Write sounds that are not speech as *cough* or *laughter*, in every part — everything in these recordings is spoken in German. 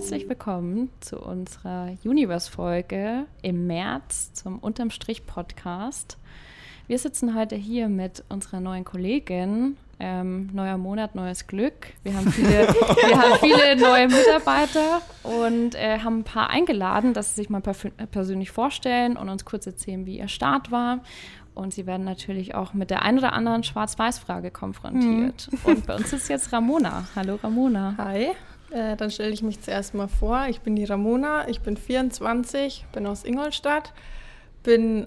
herzlich willkommen zu unserer Universe-Folge im März zum Unterm Strich Podcast. Wir sitzen heute hier mit unserer neuen Kollegin. Ähm, neuer Monat, neues Glück. Wir haben viele, *laughs* wir haben viele neue Mitarbeiter und äh, haben ein paar eingeladen, dass sie sich mal persönlich vorstellen und uns kurz erzählen, wie ihr Start war. Und sie werden natürlich auch mit der ein oder anderen Schwarz-Weiß-Frage konfrontiert. Mhm. Und bei uns ist jetzt Ramona. Hallo Ramona. Hi. Äh, dann stelle ich mich zuerst mal vor. Ich bin die Ramona, ich bin 24, bin aus Ingolstadt, bin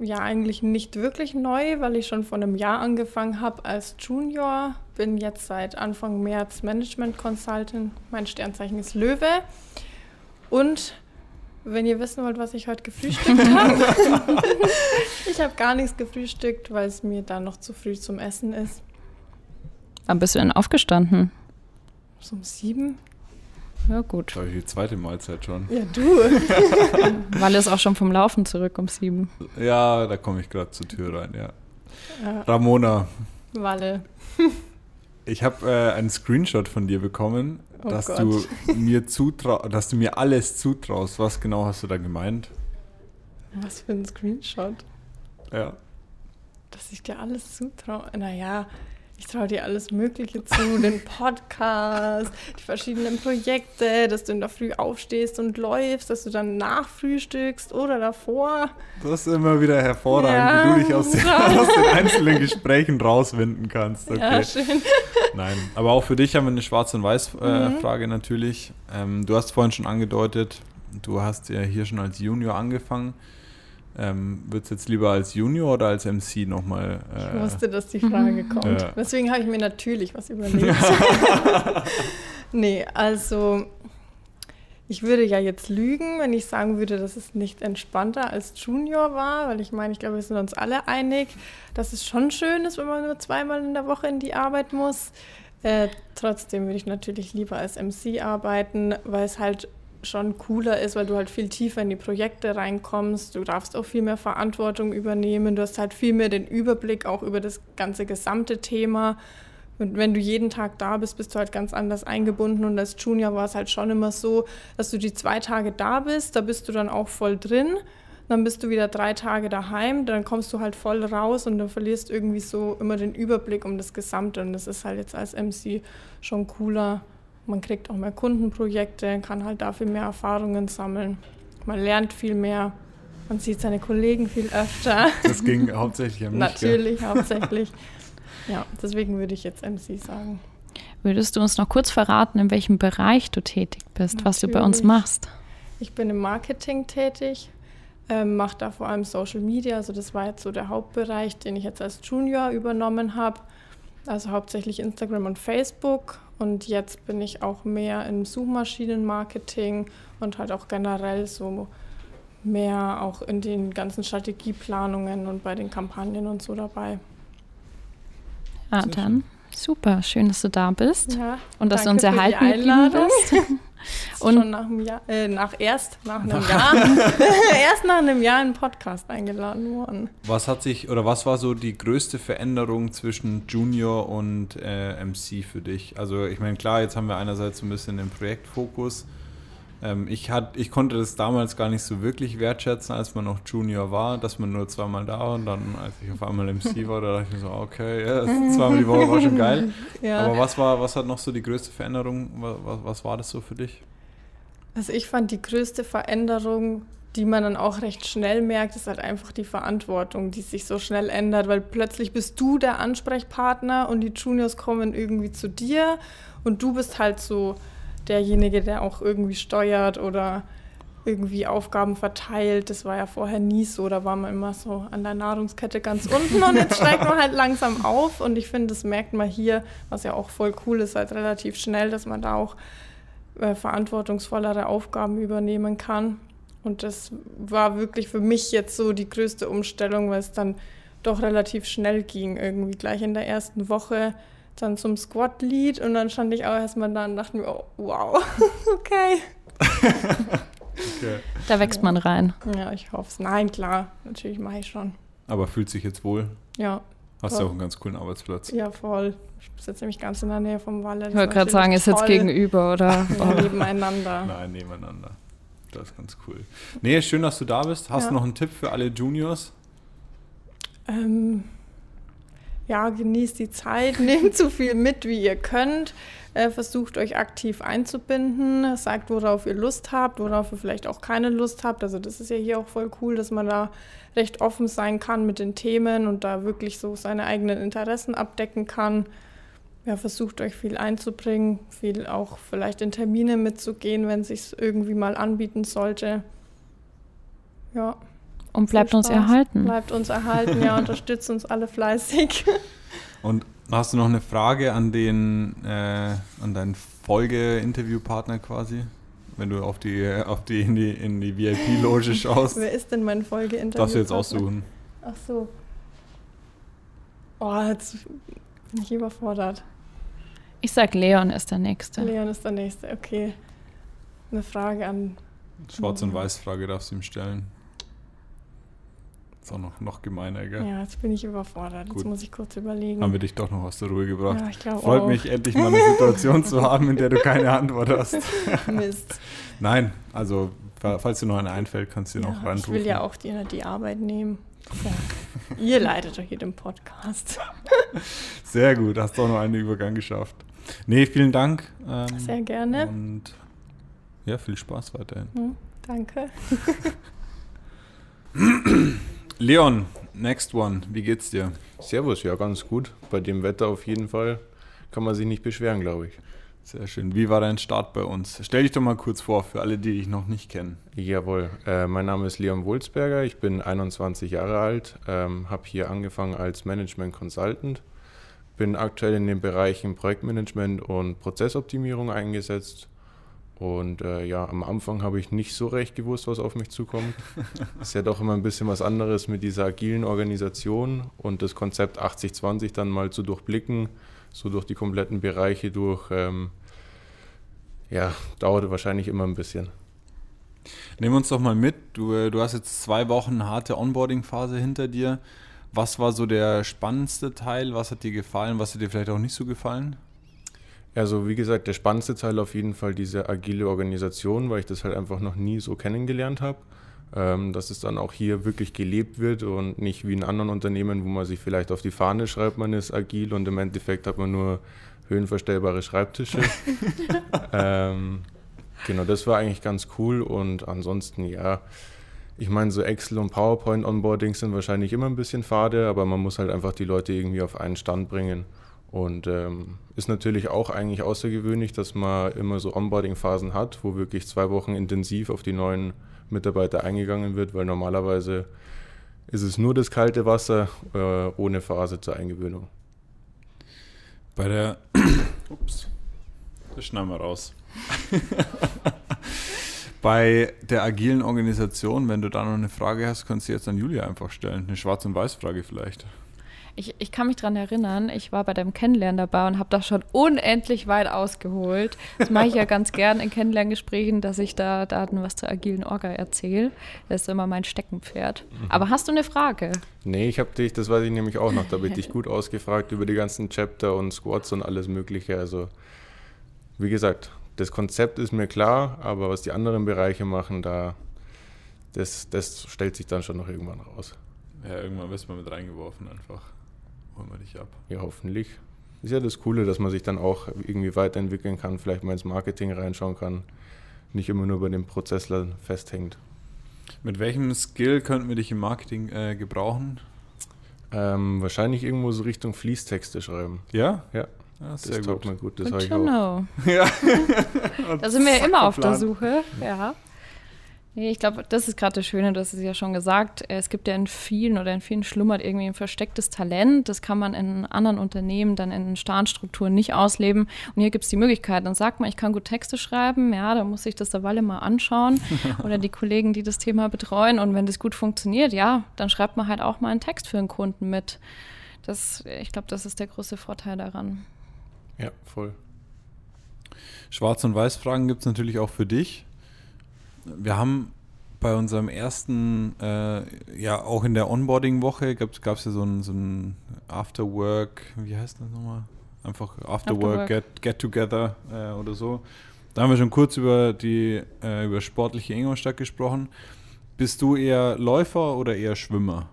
ja eigentlich nicht wirklich neu, weil ich schon vor einem Jahr angefangen habe als Junior. Bin jetzt seit Anfang März Management Consultant. Mein Sternzeichen ist Löwe. Und wenn ihr wissen wollt, was ich heute gefrühstückt *laughs* habe, *laughs* ich habe gar nichts gefrühstückt, weil es mir dann noch zu früh zum Essen ist. Wann bist du denn aufgestanden? So um sieben. Ja, gut. Das die zweite Mahlzeit schon. Ja, du. *laughs* Walle ist auch schon vom Laufen zurück um sieben. Ja, da komme ich gerade zur Tür rein, ja. ja. Ramona. Walle. Ich habe äh, einen Screenshot von dir bekommen, oh dass Gott. du mir zutrau dass du mir alles zutraust. Was genau hast du da gemeint? Was für ein Screenshot? Ja. Dass ich dir alles zutraue. Naja, ich traue dir alles Mögliche zu, den Podcast, die verschiedenen Projekte, dass du in der Früh aufstehst und läufst, dass du dann nachfrühstückst oder davor. Das ist immer wieder hervorragend, ja, wie du dich aus den, aus den, einzelnen Gesprächen rauswinden kannst. Okay. Ja, schön. Nein, aber auch für dich haben wir eine Schwarz- und Weiß-Frage mhm. natürlich. Ähm, du hast vorhin schon angedeutet, du hast ja hier schon als Junior angefangen. Ähm, Wird es jetzt lieber als Junior oder als MC nochmal? Äh, ich wusste, dass die Frage kommt. Ja. Deswegen habe ich mir natürlich was *laughs* überlegt. *laughs* nee, also ich würde ja jetzt lügen, wenn ich sagen würde, dass es nicht entspannter als Junior war, weil ich meine, ich glaube, wir sind uns alle einig, dass es schon schön ist, wenn man nur zweimal in der Woche in die Arbeit muss. Äh, trotzdem würde ich natürlich lieber als MC arbeiten, weil es halt schon cooler ist, weil du halt viel tiefer in die Projekte reinkommst. Du darfst auch viel mehr Verantwortung übernehmen. Du hast halt viel mehr den Überblick auch über das ganze gesamte Thema. Und wenn du jeden Tag da bist, bist du halt ganz anders eingebunden. Und als Junior war es halt schon immer so, dass du die zwei Tage da bist, da bist du dann auch voll drin. Dann bist du wieder drei Tage daheim, dann kommst du halt voll raus und dann verlierst irgendwie so immer den Überblick um das Gesamte. Und das ist halt jetzt als MC schon cooler man kriegt auch mehr Kundenprojekte, kann halt dafür mehr Erfahrungen sammeln. Man lernt viel mehr. Man sieht seine Kollegen viel öfter. Das ging hauptsächlich an mich. Natürlich, gell? hauptsächlich. Ja, deswegen würde ich jetzt MC sagen. Würdest du uns noch kurz verraten, in welchem Bereich du tätig bist, Natürlich. was du bei uns machst? Ich bin im Marketing tätig, ähm, mache da vor allem Social Media. Also das war jetzt so der Hauptbereich, den ich jetzt als Junior übernommen habe. Also hauptsächlich Instagram und Facebook und jetzt bin ich auch mehr im Suchmaschinenmarketing und halt auch generell so mehr auch in den ganzen Strategieplanungen und bei den Kampagnen und so dabei. Ja, dann super. Schön, dass du da bist ja, und dass du uns erhalten geblieben bist. *laughs* Und schon nach einem Jahr, äh, nach erst nach einem *laughs* Jahr, *laughs* erst nach einem Jahr in einen Podcast eingeladen worden. Was hat sich oder was war so die größte Veränderung zwischen Junior und äh, MC für dich? Also ich meine klar, jetzt haben wir einerseits so ein bisschen den Projektfokus. Ähm, ich, hat, ich konnte das damals gar nicht so wirklich wertschätzen, als man noch Junior war, dass man nur zweimal da war und dann, als ich auf einmal MC *laughs* war, da dachte ich mir so, okay, ja, zweimal die Woche war schon geil. *laughs* Ja. Aber was war, was hat noch so die größte Veränderung? Was, was war das so für dich? Also ich fand die größte Veränderung, die man dann auch recht schnell merkt, ist halt einfach die Verantwortung, die sich so schnell ändert, weil plötzlich bist du der Ansprechpartner und die Juniors kommen irgendwie zu dir und du bist halt so derjenige, der auch irgendwie steuert oder irgendwie Aufgaben verteilt. Das war ja vorher nie so. Da war man immer so an der Nahrungskette ganz unten und jetzt *laughs* steigt man halt langsam auf. Und ich finde, das merkt man hier, was ja auch voll cool ist, halt relativ schnell, dass man da auch äh, verantwortungsvollere Aufgaben übernehmen kann. Und das war wirklich für mich jetzt so die größte Umstellung, weil es dann doch relativ schnell ging. Irgendwie gleich in der ersten Woche dann zum Squat-Lied und dann stand ich auch erstmal da und dachte mir, oh, wow, *laughs* okay. okay. Da wächst man rein. Ja, ich hoffe es. Nein, klar, natürlich mache ich schon. Aber fühlt sich jetzt wohl? Ja. Hast du auch einen ganz coolen Arbeitsplatz. Ja, voll. Ich sitze nämlich ganz in der Nähe vom Walle. Ich wollte gerade sagen, ihr sitzt gegenüber, oder? *laughs* Ja, nebeneinander. Nein, nebeneinander. Das ist ganz cool. Nee, schön, dass du da bist. Hast ja. du noch einen Tipp für alle Juniors? Ähm, ja, genießt die Zeit, *laughs* nehmt so viel mit, wie ihr könnt. Äh, versucht euch aktiv einzubinden, sagt, worauf ihr Lust habt, worauf ihr vielleicht auch keine Lust habt. Also das ist ja hier auch voll cool, dass man da recht offen sein kann mit den Themen und da wirklich so seine eigenen Interessen abdecken kann. Ja, versucht euch viel einzubringen, viel auch vielleicht in Termine mitzugehen, wenn es sich irgendwie mal anbieten sollte. Ja. Und bleibt uns erhalten. Bleibt uns erhalten, ja, unterstützt uns alle fleißig. *laughs* Und Hast du noch eine Frage an den, äh, an deinen Folge-Interviewpartner quasi? Wenn du auf die, auf die in die, in die VIP-Loge *laughs* schaust. Wer ist denn mein Folge-Interviewpartner? Darfst du jetzt aussuchen. Ach so. Oh, jetzt bin ich überfordert. Ich sag, Leon ist der Nächste. Leon ist der Nächste, okay. Eine Frage an. Schwarz- und Weiß-Frage darfst du ihm stellen. Ist auch noch, noch gemeiner, gell? Ja, jetzt bin ich überfordert. Gut. Jetzt muss ich kurz überlegen. Haben wir dich doch noch aus der Ruhe gebracht. Ja, ich glaube Freut auch. mich, endlich mal eine Situation zu haben, in der du keine Antwort hast. *laughs* Mist. Nein, also falls dir noch eine einfällt, kannst du dir ja, noch reinrufen. Ich will ja auch die, die Arbeit nehmen. *laughs* Ja. Ihr leitet doch hier den Podcast. *laughs* Sehr gut, hast doch noch einen Übergang geschafft. Nee, vielen Dank. Ähm, Sehr gerne. Und ja, viel Spaß weiterhin. Hm, danke. Leon, next one. Wie geht's dir? Servus, ja, ganz gut. Bei dem Wetter auf jeden Fall kann man sich nicht beschweren, glaube ich. Sehr schön. Wie war dein Start bei uns? Stell dich doch mal kurz vor für alle, die dich noch nicht kennen. Jawohl. Äh, mein Name ist Leon Wulzberger. Ich bin 21 Jahre alt, ähm, habe hier angefangen als Management Consultant, bin aktuell in den Bereichen Projektmanagement und Prozessoptimierung eingesetzt und äh, ja, am Anfang habe ich nicht so recht gewusst, was auf mich zukommt. *laughs* ist ja doch immer ein bisschen was anderes mit dieser agilen Organisation und das Konzept 80-20 dann mal zu durchblicken, so durch die kompletten Bereiche durch. Ähm, ja, dauerte wahrscheinlich immer ein bisschen. Nehmen wir uns doch mal mit. Du, äh, du hast jetzt zwei Wochen harte Onboarding-Phase hinter dir. Was war so der spannendste Teil? Was hat dir gefallen? Was hat dir vielleicht auch nicht so gefallen? Also wie gesagt, der spannendste Teil auf jeden Fall diese agile Organisation, weil ich das halt einfach noch nie so kennengelernt habe. Ähm, dass es dann auch hier wirklich gelebt wird und nicht wie in anderen Unternehmen, wo man sich vielleicht auf die Fahne schreibt, man ist agil und im Endeffekt hat man nur höhenverstellbare Schreibtische. *laughs* ähm, genau, das war eigentlich ganz cool und ansonsten ja. Ich meine, so Excel und PowerPoint Onboardings sind wahrscheinlich immer ein bisschen fade, aber man muss halt einfach die Leute irgendwie auf einen Stand bringen. Und ähm, ist natürlich auch eigentlich außergewöhnlich, dass man immer so Onboarding-Phasen hat, wo wirklich zwei Wochen intensiv auf die neuen Mitarbeiter eingegangen wird, weil normalerweise ist es nur das kalte Wasser äh, ohne Phase zur Eingewöhnung. Bei der. *coughs* Ups. Das schneiden wir raus. *laughs* Bei der agilen Organisation, wenn du da noch eine Frage hast, kannst du jetzt an Julia einfach stellen. Eine Schwarz- und Weiß-Frage vielleicht. Ich, ich kann mich daran erinnern, ich war bei deinem Kennenlernen dabei und habe da schon unendlich weit ausgeholt. Das mache ich ja ganz gern in Kennenlerngesprächen, dass ich da Daten was zur agilen Orga erzähle. Das ist immer mein Steckenpferd. Mhm. Aber hast du eine Frage? Nee, ich habe dich, das weiß ich nämlich auch noch, da habe ich *laughs* dich gut ausgefragt über die ganzen Chapter und Squads und alles Mögliche. Also, wie gesagt, das Konzept ist mir klar, aber was die anderen Bereiche machen, da, das, das stellt sich dann schon noch irgendwann raus. Ja, irgendwann wirst du mal mit reingeworfen einfach holen wir dich ab. Ja, hoffentlich. Ist ja das Coole, dass man sich dann auch irgendwie weiterentwickeln kann, vielleicht mal ins Marketing reinschauen kann, nicht immer nur bei den Prozesslern festhängt. Mit welchem Skill könnten wir dich im Marketing äh, gebrauchen? Ähm, wahrscheinlich irgendwo so Richtung Fließtexte schreiben. Ja? Ja. ja das sehr gut. mir gut, das habe ich auch. Ja. *laughs* *laughs* da sind wir ja immer auf der Suche. Ja. Nee, ich glaube, das ist gerade das Schöne, du hast es ja schon gesagt. Es gibt ja in vielen oder in vielen schlummert irgendwie ein verstecktes Talent. Das kann man in anderen Unternehmen dann in starren Strukturen nicht ausleben. Und hier gibt es die Möglichkeit. Dann sagt man, ich kann gut Texte schreiben. Ja, da muss ich das der Walle mal anschauen. *laughs* oder die Kollegen, die das Thema betreuen. Und wenn das gut funktioniert, ja, dann schreibt man halt auch mal einen Text für einen Kunden mit. Das, ich glaube, das ist der große Vorteil daran. Ja, voll. Schwarz- und Weiß-Fragen gibt es natürlich auch für dich wir haben bei unserem ersten, äh, ja auch in der Onboarding-Woche gab es ja so ein, so ein After-Work, wie heißt das nochmal? Einfach After-Work, After get, get Together äh, oder so. Da haben wir schon kurz über die äh, über sportliche Ingolstadt gesprochen. Bist du eher Läufer oder eher Schwimmer?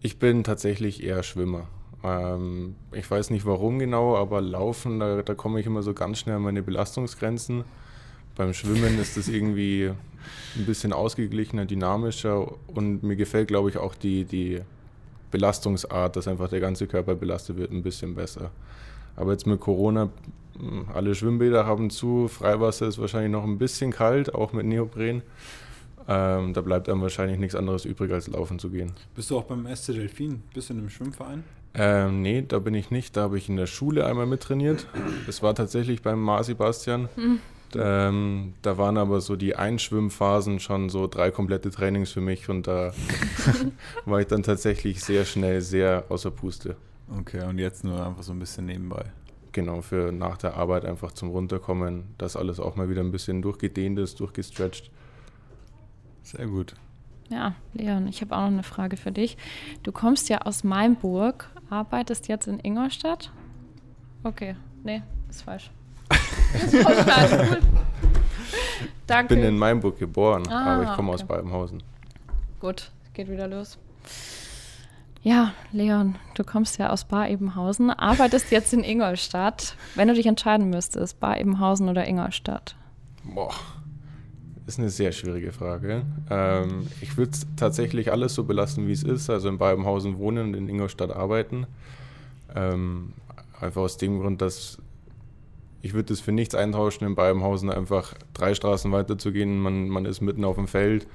Ich bin tatsächlich eher Schwimmer. Ähm, ich weiß nicht warum genau, aber Laufen, da, da komme ich immer so ganz schnell an meine Belastungsgrenzen. Beim Schwimmen ist das irgendwie ein bisschen ausgeglichener, dynamischer und mir gefällt, glaube ich, auch die, die Belastungsart, dass einfach der ganze Körper belastet wird, ein bisschen besser. Aber jetzt mit Corona, hm, alle Schwimmbäder haben zu, Freiwasser ist wahrscheinlich noch ein bisschen kalt, auch mit Neopren. Ähm, da bleibt einem wahrscheinlich nichts anderes übrig, als laufen zu gehen. Bist du auch beim SC Delfin? Bist du in einem Schwimmverein? Ähm, nee, da bin ich nicht. Da habe ich in der Schule einmal mittrainiert. Das war tatsächlich beim Mar Sebastian. Ähm, da waren aber so die Einschwimmphasen schon so drei komplette Trainings für mich und da *laughs* war ich dann tatsächlich sehr schnell sehr außer Puste. Okay, und jetzt nur einfach so ein bisschen nebenbei. Genau, für nach der Arbeit einfach zum Runterkommen, dass alles auch mal wieder ein bisschen durchgedehnt ist, durchgestretcht. Sehr gut. Ja, Leon, ich habe auch noch eine Frage für dich. Du kommst ja aus Mainburg, arbeitest jetzt in Ingolstadt? Okay, nee, ist falsch. Ist *laughs* gut. Danke. Ich bin in Mainburg geboren, Ah, aber ich komme aus okay. Balbenhausen. Gut, geht wieder los. Ja, Leon, du kommst ja aus Bar Ebenhausen, arbeitest jetzt in Ingolstadt. Wenn du dich entscheiden müsstest, Bar Ebenhausen oder Ingolstadt? Boah, ist eine sehr schwierige Frage. Ähm, ich würde tatsächlich alles so belassen, wie es ist, also in Balbenhausen wohnen und in Ingolstadt arbeiten. Ähm, einfach aus dem Grund, dass ich würde das für nichts eintauschen, in Balbenhausen einfach drei Straßen weiter zu gehen. Man, man ist mitten auf dem Feld,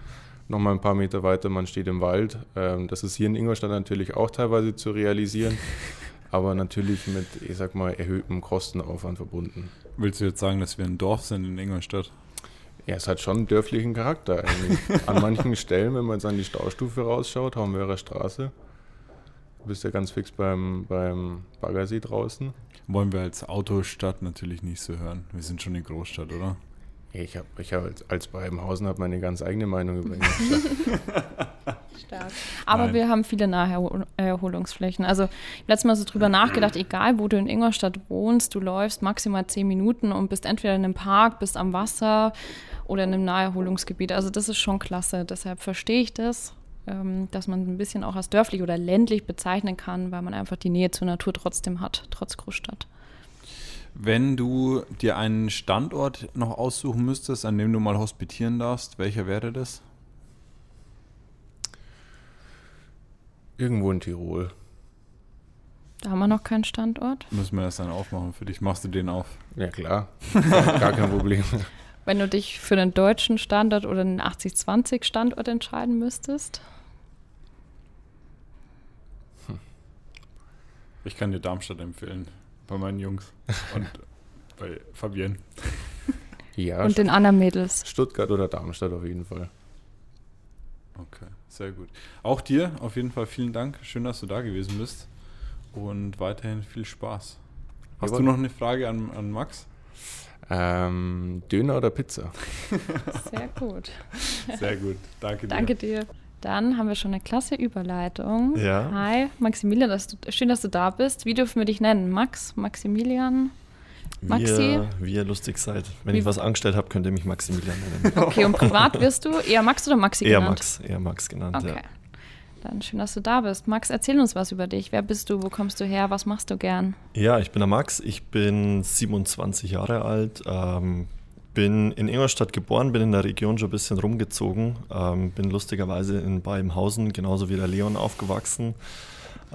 nochmal ein paar Meter weiter, man steht im Wald. Ähm, das ist hier in Ingolstadt natürlich auch teilweise zu realisieren, *laughs* aber natürlich mit, ich sag mal, erhöhtem Kostenaufwand verbunden. Willst du jetzt sagen, dass wir ein Dorf sind in Ingolstadt? Ja, es hat schon einen dörflichen Charakter eigentlich. *laughs* An manchen Stellen, wenn man jetzt an die Staustufe rausschaut, Haumwörer Straße, du bist ja ganz fix beim, beim Baggersee draußen. Wollen wir als Autostadt natürlich nicht so hören. Wir sind schon eine Großstadt, oder? Ich habe ich hab als, als Babenhausen hab meine ganz eigene Meinung über Ingolstadt. *laughs* Stark. Aber Nein. wir haben viele Naherholungsflächen. Also ich habe letztes Mal so drüber nachgedacht, egal wo du in Ingolstadt wohnst, du läufst maximal zehn Minuten und bist entweder in einem Park, bist am Wasser oder in einem Naherholungsgebiet. Also das ist schon klasse. Deshalb verstehe ich das, ähm, dass man ein bisschen auch als dörflich oder ländlich bezeichnen kann, weil man einfach die Nähe zur Natur trotzdem hat, trotz Großstadt. Wenn du dir einen Standort noch aussuchen müsstest, an dem du mal hospitieren darfst, welcher wäre das? Irgendwo in Tirol. Da haben wir noch keinen Standort. Müssen wir das dann aufmachen für dich? Machst du den auf? Ja klar, gar, kein Problem. *laughs* Wenn du dich für den deutschen Standort oder den 80-20 Standort entscheiden müsstest. Ich kann dir Darmstadt empfehlen. Bei meinen Jungs. *laughs* Und bei Fabienne. Ja, Und den anderen Mädels. Stuttgart oder Darmstadt auf jeden Fall. Okay, sehr gut. Auch dir auf jeden Fall vielen Dank. Schön, dass du da gewesen bist. Und weiterhin viel Spaß. Hast Jawohl. du noch eine Frage an, an Max? Ähm, Döner oder Pizza? Sehr gut. Sehr gut. Danke dir. Danke dir. Dann haben wir schon eine klasse Überleitung. Ja. Hi, Maximilian, dass du, schön, dass du da bist. Wie dürfen wir dich nennen? Max, Maximilian? Wie Maxi? ihr, wie ihr lustig seid. Wenn Wie- ich was angestellt habe, könnt ihr mich Maximilian nennen. *laughs* Okay, und privat wirst du eher Max oder Maxi eher genannt? Max, eher Max genannt, Okay. Dann schön, dass du da bist. Max, erzähl uns was über dich. Wer bist du? Wo kommst du her? Was machst du gern? ja. Ja, ich bin der Max, ich bin 27 Jahre alt, ähm, bin in Ingolstadt geboren, bin in der Region schon ein bisschen rumgezogen, ähm, bin lustigerweise in Beimhausen, genauso wie der Leon, aufgewachsen.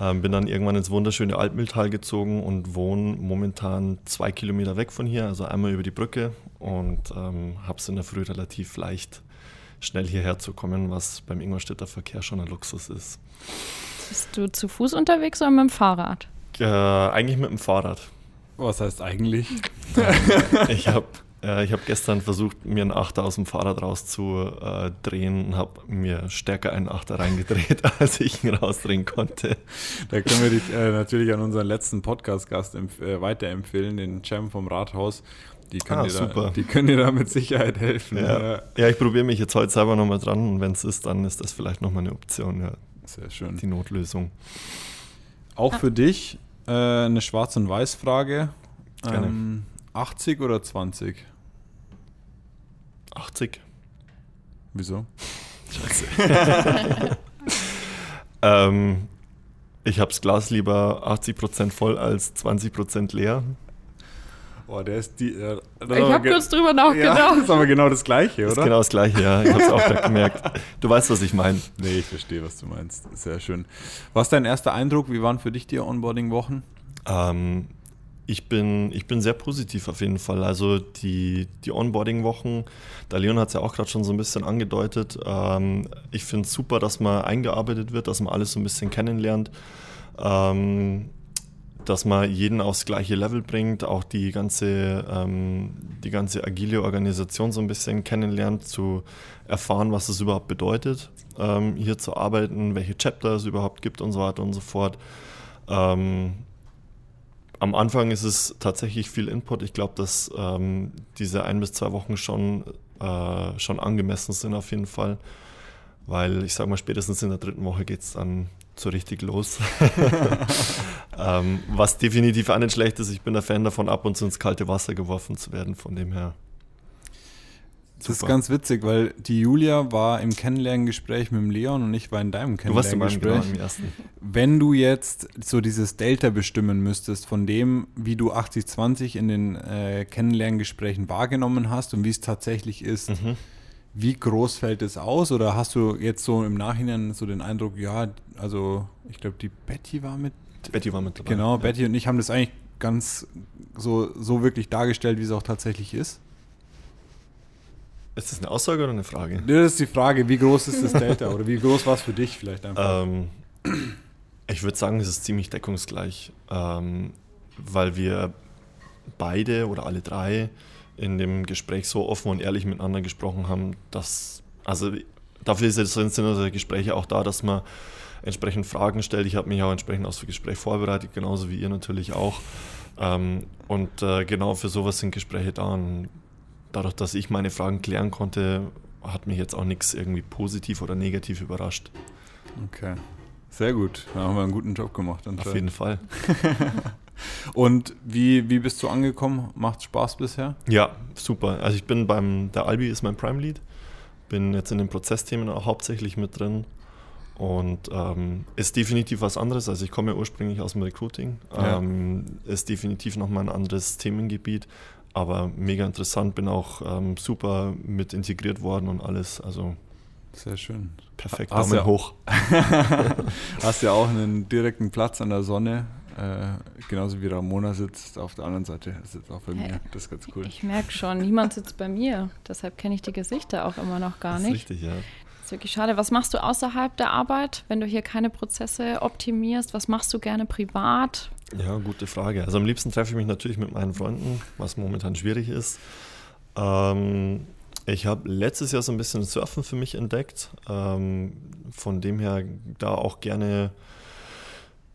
Ähm, bin dann irgendwann ins wunderschöne Altmühltal gezogen und wohne momentan zwei Kilometer weg von hier, also einmal über die Brücke und ähm, habe es in der Früh relativ leicht, schnell hierher zu kommen, was beim Ingolstädter Verkehr schon ein Luxus ist. Bist du zu Fuß unterwegs oder mit dem Fahrrad? Äh, eigentlich mit dem Fahrrad. Was heißt eigentlich? Ich habe äh, ich hab gestern versucht, mir einen Achter aus dem Fahrrad rauszudrehen und habe mir stärker einen Achter reingedreht, *laughs* als ich ihn rausdrehen konnte. Da können wir dich äh, natürlich an unseren letzten Podcast-Gast äh, weiterempfehlen, den Cem vom Rathaus. Die können, Ah, dir, super. Da, die können dir da mit Sicherheit helfen. Ja, ja ich probiere mich jetzt heute selber nochmal dran und wenn es ist, dann ist das vielleicht nochmal eine Option, ja, Sehr schön. die Notlösung. Auch für dich äh, eine Schwarz- und Weiß-Frage. Gerne. Ähm, 80 oder 20? 80. Wieso? *laughs* Ähm, ich habe das Glas lieber 80% voll als 20% leer. Boah, der ist die. Äh, Ich habe kurz drüber Ja, nachgedacht. *laughs* das ist aber genau das Gleiche, Das oder? ist genau das Gleiche, ja. Ich habe es auch gerade gemerkt. Du weißt, was ich meine. Nee, ich verstehe, was du meinst. Sehr schön. Was ist dein erster Eindruck? Wie waren für dich die Onboarding-Wochen? Ähm, ich, bin, ich bin sehr positiv auf jeden Fall. Also die, die Onboarding-Wochen, der Leon hat es ja auch gerade schon so ein bisschen angedeutet. Ähm, ich finde es super, dass man eingearbeitet wird, dass man alles so ein bisschen kennenlernt. Ähm, dass man jeden aufs gleiche Level bringt, auch die ganze, ähm, die ganze agile Organisation so ein bisschen kennenlernt, zu erfahren, was es überhaupt bedeutet, ähm, hier zu arbeiten, welche Chapter es überhaupt gibt und so weiter und so fort. Ähm, am Anfang ist es tatsächlich viel Input. Ich glaube, dass ähm, diese ein bis zwei Wochen schon, äh, schon angemessen sind auf jeden Fall, weil ich sage mal, spätestens in der dritten Woche geht es dann so richtig los. *laughs* *laughs* ähm, was definitiv auch nicht schlecht ist, ich bin ein Fan davon, ab und zu ins kalte Wasser geworfen zu werden, von dem her. Das ist ganz witzig, weil die Julia war im Kennenlerngespräch mit dem Leon und ich war in deinem Du warst meinem genau Kennenlerngespräch. im ersten. Wenn du jetzt so dieses Delta bestimmen müsstest von dem, wie du 80-20 in den äh, Kennenlerngesprächen wahrgenommen hast und wie es tatsächlich ist, Mhm. wie groß fällt es aus? Oder hast du jetzt so im Nachhinein so den Eindruck, ja, also ich glaube, die Betty war mit Betty war mit dabei. Genau, ja. Betty und ich haben das eigentlich ganz so, so wirklich dargestellt, wie es auch tatsächlich ist. Ist das eine Aussage oder eine Frage? Das ist die Frage, wie groß ist das Delta oder wie groß war es für dich vielleicht einfach? Ähm, ich würde sagen, es ist ziemlich deckungsgleich, ähm, weil wir beide oder alle drei in dem Gespräch so offen und ehrlich miteinander gesprochen haben, dass, also dafür ist es- sind unsere Gespräche auch da, dass man entsprechend Fragen stellt. Ich habe mich auch entsprechend aufs Gespräch vorbereitet, genauso wie ihr natürlich auch. Ähm, und äh, genau für sowas sind Gespräche da. Und dadurch, dass ich meine Fragen klären konnte, hat mich jetzt auch nichts irgendwie positiv oder negativ überrascht. Okay. Sehr gut. Da haben wir einen guten Job gemacht. Auf jeden Fall. *laughs* Und wie, wie bist du angekommen? Macht Spaß bisher? Ja, super. Also ich bin beim, der Albi ist mein Prime Lead, bin jetzt in den Prozessthemen auch hauptsächlich mit drin und ähm, ist definitiv was anderes. Also ich komme ja ursprünglich aus dem Recruiting, Ja. ähm, ist definitiv nochmal ein anderes Themengebiet, aber mega interessant, bin auch ähm, super mit integriert worden und alles, also Sehr schön. perfekt, Hast Daumen ja- hoch. *laughs* Hast ja auch einen direkten Platz an der Sonne. Äh, genauso wie Ramona sitzt auf der anderen Seite, sitzt auch bei Hey. mir. Das ist ganz cool. Ich merke schon, niemand sitzt bei mir. Deshalb kenne ich die Gesichter auch immer noch gar Das ist nicht. richtig, ja. Das ist wirklich schade. Was machst du außerhalb der Arbeit, wenn du hier keine Prozesse optimierst? Was machst du gerne privat? Ja, gute Frage. Also am liebsten treffe ich mich natürlich mit meinen Freunden, was momentan schwierig ist. Ähm, ich habe letztes Jahr so ein bisschen Surfen für mich entdeckt. Ähm, von dem her da auch gerne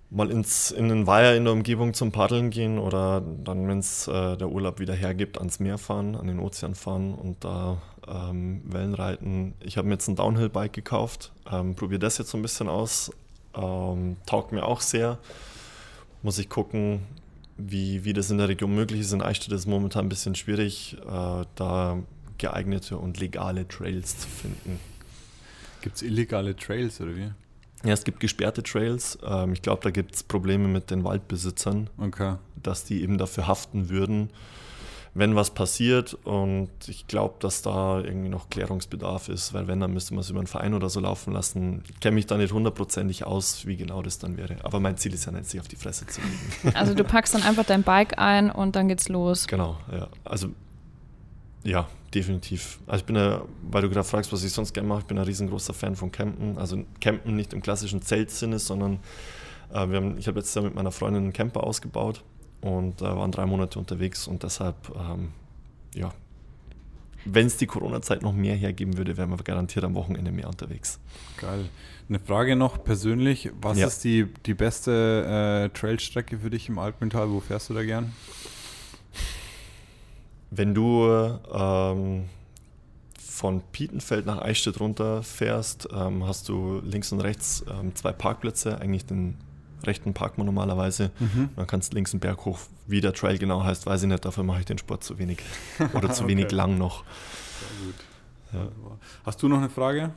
mal ins, in den Weiher in der Umgebung zum Paddeln gehen oder dann, wenn es äh, der Urlaub wieder hergibt, ans Meer fahren, an den Ozean fahren und da ähm, Wellen reiten. Ich habe mir jetzt ein Downhill-Bike gekauft, ähm, probiere das jetzt so ein bisschen aus. Ähm, taugt mir auch sehr muss ich gucken, wie, wie das in der Region möglich ist. In Eichstätt ist es momentan ein bisschen schwierig, äh, da geeignete und legale Trails zu finden. Gibt es illegale Trails oder wie? Ja, es gibt gesperrte Trails. Ähm, ich glaube, da gibt es Probleme mit den Waldbesitzern, Okay. dass die eben dafür haften würden, wenn was passiert. Und ich glaube, dass da irgendwie noch Klärungsbedarf ist, weil wenn, dann müsste man es über einen Verein oder so laufen lassen. Ich kenne mich da nicht hundertprozentig aus, wie genau das dann wäre. Aber mein Ziel ist ja nicht, sich auf die Fresse zu legen. *laughs* Also du packst dann einfach dein Bike ein und dann geht's los. Genau, ja. Also, ja, definitiv. Also ich bin ja, weil du gerade fragst, was ich sonst gerne mache, ich bin ein riesengroßer Fan von Campen. Also Campen nicht im klassischen Zeltsinne, sondern äh, wir haben, ich habe letztes Jahr mit meiner Freundin einen Camper ausgebaut und äh, waren drei Monate unterwegs und deshalb, ähm, ja, wenn es die Corona-Zeit noch mehr hergeben würde, wären wir garantiert am Wochenende mehr unterwegs. Geil. Eine Frage noch persönlich. Was Ja. ist die, die beste äh, Trailstrecke für dich im Alpental? Wo fährst du da gern? Wenn du ähm, von Pietenfeld nach Eichstätt runterfährst, ähm, hast du links und rechts ähm, zwei Parkplätze, eigentlich den rechten parkt man normalerweise. Mhm. Dann kannst links einen Berg hoch. Wie der Trail genau heißt, weiß ich nicht, dafür mache ich den Sport zu wenig. *laughs* Oder zu okay. wenig lang noch. Sehr gut. Ja. Hast du noch eine Frage?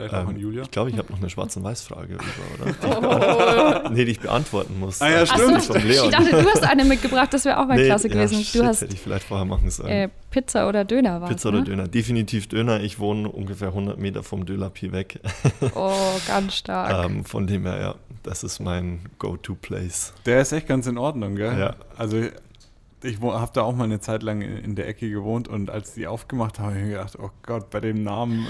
Vielleicht auch ähm, an Julia? Ich glaube, ich habe noch eine Schwarz- und Weiß-Frage oder? Die, oh. nee, die ich beantworten muss. Ah ja, stimmt. So, ich dachte, du hast eine mitgebracht, das wäre auch mal nee, klasse gewesen. Ja, shit, du hast hätte ich vielleicht vorher machen sollen. Äh, Pizza oder Döner war Pizza ne? oder Döner, definitiv Döner. Ich wohne ungefähr 100 Meter vom Dölapi weg. *laughs* Oh, ganz stark. ähm, von dem her, ja, das ist mein Go-To-Place. Der ist echt ganz in Ordnung, gell? Ja. Also ich habe da auch mal eine Zeit lang in der Ecke gewohnt und als die aufgemacht haben, habe ich mir gedacht, oh Gott, bei dem Namen.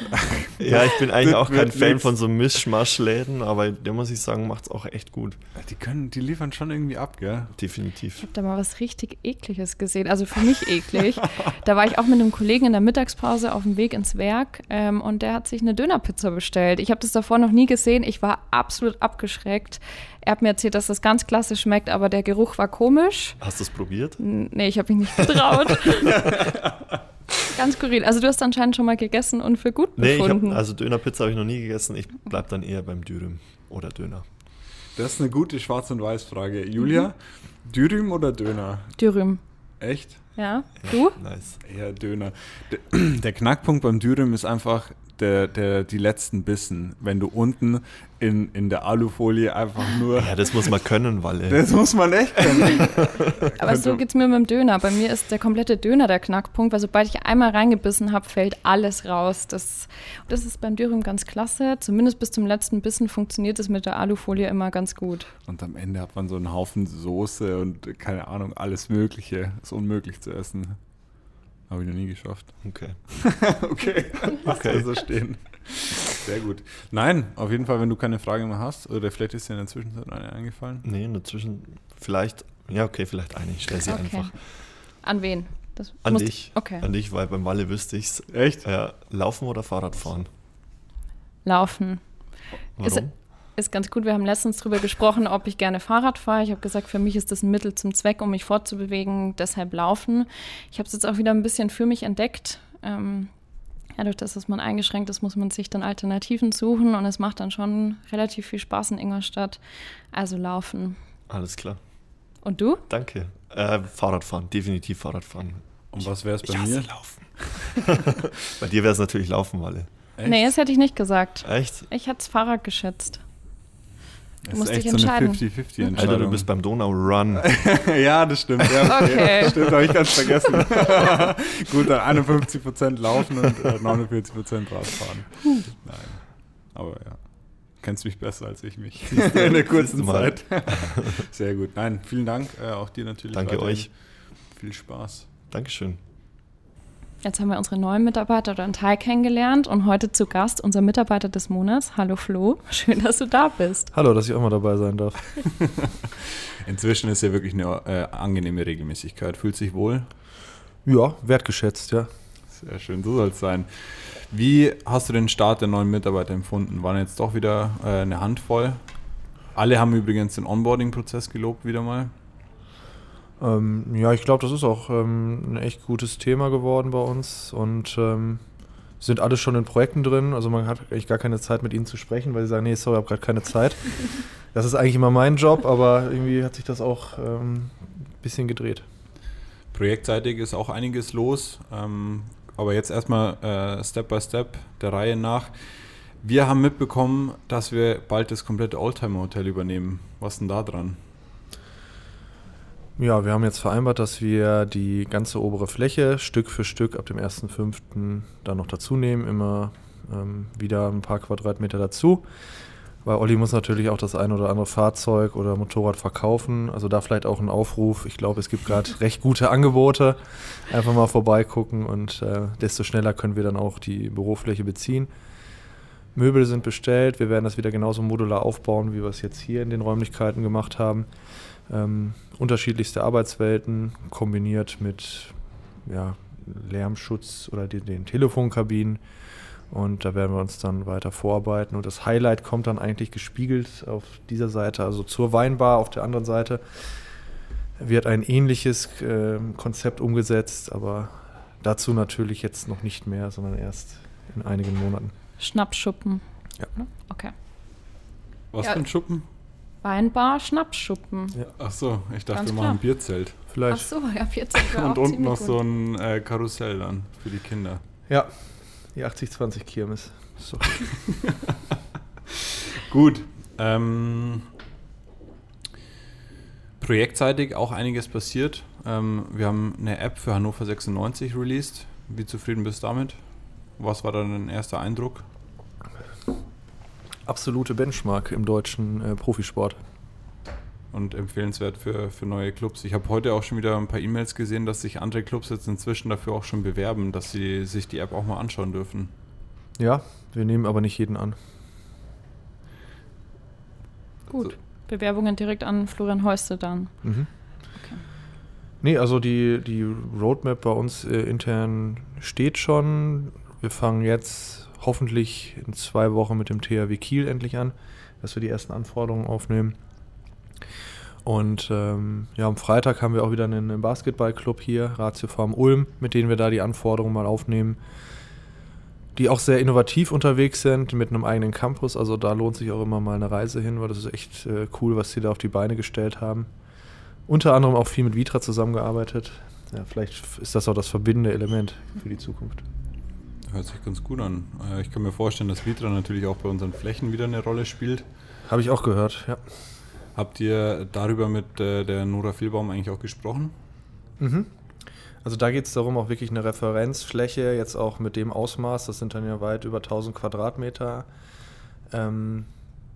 ja, ich bin eigentlich auch kein Fan von so Mischmaschläden, aber der muss ich sagen, macht es auch echt gut. Die können, die liefern schon irgendwie ab, gell? Definitiv. Ich habe da mal was richtig ekliges gesehen, also für mich eklig. *laughs* da war ich auch mit einem Kollegen in der Mittagspause auf dem Weg ins Werk ähm, und der hat sich eine Dönerpizza bestellt. Ich habe das davor noch nie gesehen, ich war absolut abgeschreckt. Er hat mir erzählt, dass das ganz klasse schmeckt, aber der Geruch war komisch. Hast du es probiert? Nee, ich habe mich nicht getraut. *laughs* ganz skurril. Also du hast anscheinend schon mal gegessen und für gut nee, befunden. Hab, also Dönerpizza habe ich noch nie gegessen. Ich bleibe dann eher beim Dürüm oder Döner. Das ist eine gute Schwarz- und Weiß-Frage. Julia, mhm. Dürüm oder Döner? Dürüm. Echt? Ja. Du? Nice. Ja, Döner. *clears throat* Der Knackpunkt beim Dürüm ist einfach, der, der, die letzten Bissen, wenn du unten in, in der Alufolie einfach nur. Ja, das muss man können, weil. *laughs* Das muss man echt können. *laughs* Aber so geht es mir mit dem Döner. Bei mir ist der komplette Döner der Knackpunkt, weil sobald ich einmal reingebissen habe, fällt alles raus. Das, das ist beim Dürüm ganz klasse. Zumindest bis zum letzten Bissen funktioniert es mit der Alufolie immer ganz gut. Und am Ende hat man so einen Haufen Soße und keine Ahnung, alles Mögliche. Ist unmöglich zu essen. Habe ich noch nie geschafft. Okay. *laughs* okay. *laughs* Okay. so stehen. Sehr gut. Nein, auf jeden Fall, wenn du keine Frage mehr hast, oder vielleicht ist dir in der Zwischenzeit eine eingefallen. Nee, in der Zwischen vielleicht, ja, okay, vielleicht eine. Ich stelle sie okay. einfach. An wen? Das An dich. Okay. An dich, weil beim Walle wüsste ich es. Echt? Ja, laufen oder Fahrrad fahren? Laufen. Warum? Ist, ist ganz gut. Wir haben letztens darüber gesprochen, ob ich gerne Fahrrad fahre. Ich habe gesagt, für mich ist das ein Mittel zum Zweck, um mich fortzubewegen, deshalb laufen. Ich habe es jetzt auch wieder ein bisschen für mich entdeckt. Ähm, dadurch, dass man eingeschränkt ist, muss man sich dann Alternativen suchen und es macht dann schon relativ viel Spaß in Ingolstadt. Also laufen. Alles klar. Und du? Danke. Äh, Fahrradfahren, definitiv Fahrradfahren. Und was wäre es bei ich mir? Laufen. *laughs* bei dir wäre es natürlich Laufen, Walle. Echt? Nee, das hätte ich nicht gesagt. Echt? Ich hätte das Fahrrad geschätzt. Du musst dich entscheiden. So 50-50 Entscheidung. Alter, du bist beim Donau-Run. *laughs* ja, das stimmt. Ja, okay. *laughs* Das stimmt, habe ich ganz vergessen. *laughs* Gut, dann 51% laufen und äh, 49% Radfahren. Nein. Aber ja. Kennst mich besser als ich mich. In der kurzen Zeit. Sehr gut. Nein, vielen Dank. Äh, auch dir natürlich. Danke euch. Viel Spaß. Dankeschön. Jetzt haben wir unsere neuen Mitarbeiter oder einen Teil kennengelernt und heute zu Gast unser Mitarbeiter des Monats. Hallo Flo, *laughs* schön, dass du da bist. Hallo, dass ich auch mal dabei sein darf. *laughs* Inzwischen ist ja wirklich eine äh, angenehme Regelmäßigkeit. Fühlt sich wohl? Ja, wertgeschätzt, ja. Sehr schön, so soll es sein. Wie hast du den Start der neuen Mitarbeiter empfunden? Waren jetzt doch wieder äh, eine Handvoll? Alle haben übrigens den Onboarding-Prozess gelobt wieder mal. Ähm, ja, ich glaube, das ist auch ähm, ein echt gutes Thema geworden bei uns und ähm, sind alle schon in Projekten drin. Also man hat eigentlich gar keine Zeit mit ihnen zu sprechen, weil sie sagen, nee, sorry, ich habe gerade keine Zeit. *laughs* das ist eigentlich immer mein Job, aber irgendwie hat sich das auch ein ähm, bisschen gedreht. Projektseitig ist auch einiges los, ähm, aber jetzt erstmal äh, Step by Step der Reihe nach. Wir haben mitbekommen, dass wir bald das komplette Oldtimer Hotel übernehmen. Was ist denn da dran? Ja, wir haben jetzt vereinbart, dass wir die ganze obere Fläche Stück für Stück ab dem 1.5. dann noch dazu nehmen, immer ähm, wieder ein paar Quadratmeter dazu. Weil Olli muss natürlich auch das ein oder andere Fahrzeug oder Motorrad verkaufen. Also da vielleicht auch ein Aufruf. Ich glaube, es gibt gerade *laughs* recht gute Angebote. Einfach mal vorbeigucken und äh, desto schneller können wir dann auch die Bürofläche beziehen. Möbel sind bestellt. Wir werden das wieder genauso modular aufbauen, wie wir es jetzt hier in den Räumlichkeiten gemacht haben. Ähm, unterschiedlichste Arbeitswelten kombiniert mit ja, Lärmschutz oder die, den Telefonkabinen. Und da werden wir uns dann weiter vorarbeiten. Und das Highlight kommt dann eigentlich gespiegelt auf dieser Seite, also zur Weinbar auf der anderen Seite. wird ein ähnliches äh, Konzept umgesetzt, aber dazu natürlich jetzt noch nicht mehr, sondern erst in einigen Monaten. Schnappschuppen. Ja. Okay. Was Ja. für ein Schuppen? Weinbar, Schnappschuppen. Ja. Ach so, ich dachte, Ganz wir machen ein Bierzelt. Ach Vielleicht, so, ja, 40 wäre *laughs* Und auch unten noch gut. so ein äh, Karussell dann für die Kinder. ja, die 80-20 Kirmes. Doch *laughs* gut. Gut. Ähm, projektseitig auch einiges passiert. Ähm, wir haben eine App für Hannover 96 released. Wie zufrieden bist du damit? Was war dann dein erster Eindruck? Absolute Benchmark im deutschen äh, Profisport. Und empfehlenswert für, für neue Clubs. Ich habe heute auch schon wieder ein paar E-Mails gesehen, dass sich andere Clubs jetzt inzwischen dafür auch schon bewerben, dass sie sich die App auch mal anschauen dürfen. Ja, wir nehmen aber nicht jeden an. Gut. Bewerbungen direkt an Florian Heuste dann. Mhm. Okay. Nee, also die, die Roadmap bei uns äh, intern steht schon. Wir fangen jetzt hoffentlich in zwei Wochen mit dem THW Kiel endlich an, dass wir die ersten Anforderungen aufnehmen. Und ähm, ja, am Freitag haben wir auch wieder einen, Basketballclub hier, Ratio Farm Ulm, mit denen wir da die Anforderungen mal aufnehmen. Die auch sehr innovativ unterwegs sind, mit einem eigenen Campus. Also da lohnt sich auch immer mal eine Reise hin, weil das ist echt äh, cool, was sie da auf die Beine gestellt haben unter anderem auch viel mit Vitra zusammengearbeitet. Ja, vielleicht ist das auch das verbindende Element für die Zukunft. Hört sich ganz gut an. Äh, Ich kann mir vorstellen, dass Vitra natürlich auch bei unseren Flächen wieder eine Rolle spielt. Habe ich auch gehört, ja. Habt ihr darüber mit äh, der Nora Vielbaum eigentlich auch gesprochen? Mhm. Also da geht es darum, auch wirklich eine Referenzfläche, jetzt auch mit dem Ausmaß, das sind dann ja weit über 1000 Quadratmeter, ähm,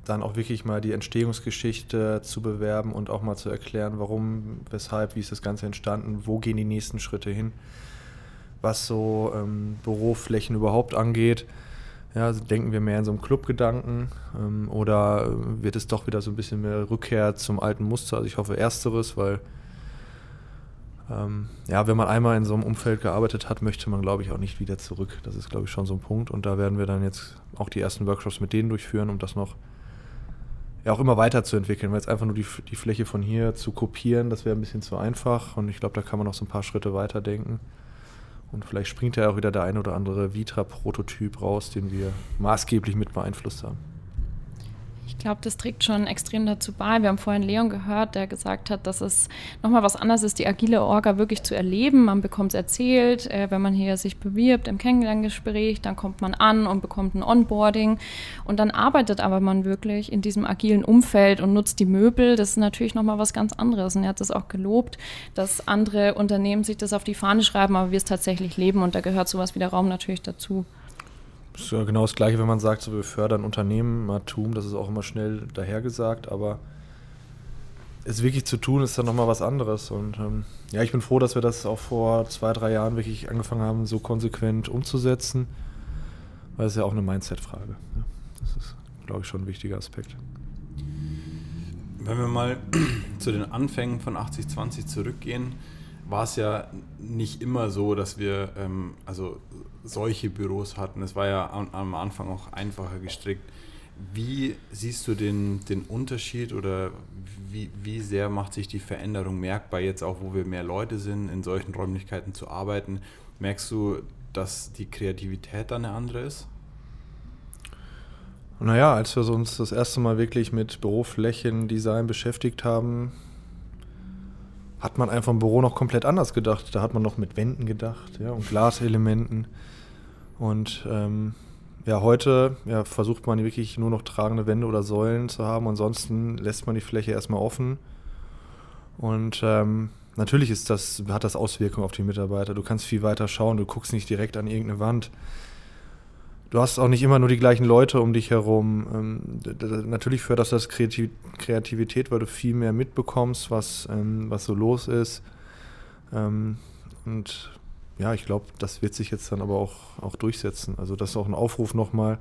dann auch wirklich mal die Entstehungsgeschichte zu bewerben und auch mal zu erklären, warum, weshalb, wie ist das Ganze entstanden, wo gehen die nächsten Schritte hin, was so ähm, Büroflächen überhaupt angeht. Ja, also denken wir mehr in so einem Clubgedanken ähm, oder äh, wird es doch wieder so ein bisschen mehr Rückkehr zum alten Muster? Also ich hoffe ersteres, weil ähm, ja, wenn man einmal in so einem Umfeld gearbeitet hat, möchte man, glaube ich, auch nicht wieder zurück. Das ist, glaube ich, schon so ein Punkt. Und da werden wir dann jetzt auch die ersten Workshops mit denen durchführen, um das noch ja auch immer weiterzuentwickeln, weil jetzt einfach nur die, die Fläche von hier zu kopieren, das wäre ein bisschen zu einfach. Und ich glaube, da kann man noch so ein paar Schritte weiter denken. Und vielleicht springt ja auch wieder der ein oder andere Vitra-Prototyp raus, den wir maßgeblich mit beeinflusst haben. Ich glaube, das trägt schon extrem dazu bei. Wir haben vorhin Leon gehört, der gesagt hat, dass es nochmal was anderes ist, die agile Orga wirklich zu erleben. Man bekommt es erzählt, äh, wenn man hier sich bewirbt im Kennenlerngespräch, dann kommt man an und bekommt ein Onboarding und dann arbeitet aber man wirklich in diesem agilen Umfeld und nutzt die Möbel. Das ist natürlich nochmal was ganz anderes. Und er hat es auch gelobt, dass andere Unternehmen sich das auf die Fahne schreiben, aber wir es tatsächlich leben und da gehört sowas wie der Raum natürlich dazu. Ist ja genau das Gleiche, wenn man sagt, so, wir fördern Unternehmertum, das ist auch immer schnell dahergesagt, aber es wirklich zu tun, ist dann nochmal was anderes. Und ähm, ja, ich bin froh, dass wir das auch vor zwei, drei Jahren wirklich angefangen haben, so konsequent umzusetzen, weil es ja auch eine Mindset-Frage. Ja. Das ist, glaube ich, schon ein wichtiger Aspekt. Wenn wir mal *clears throat* zu den Anfängen von 8020 zurückgehen, war es ja nicht immer so, dass wir ähm, also solche Büros hatten. Es war ja am, am Anfang auch einfacher gestrickt. Wie siehst du den, den Unterschied oder wie, wie sehr macht sich die Veränderung merkbar, jetzt auch wo wir mehr Leute sind, in solchen Räumlichkeiten zu arbeiten? Merkst du, dass die Kreativität dann eine andere ist? Naja, als wir uns das erste Mal wirklich mit Büroflächendesign beschäftigt haben, hat man einfach im Büro noch komplett anders gedacht. Da hat man noch mit Wänden gedacht ja, und Glaselementen. Und ähm, ja, heute ja, versucht man wirklich nur noch tragende Wände oder Säulen zu haben. Ansonsten lässt man die Fläche erstmal offen. Und ähm, natürlich ist das, hat das Auswirkungen auf die Mitarbeiter. Du kannst viel weiter schauen, du guckst nicht direkt an irgendeine Wand. Du hast auch nicht immer nur die gleichen Leute um dich herum. Ähm, natürlich fördert das Kreativ Kreativität, weil du viel mehr mitbekommst, was, ähm, was so los ist. Ähm, und ja, ich glaube, das wird sich jetzt dann aber auch, auch durchsetzen. Also das ist auch ein Aufruf nochmal.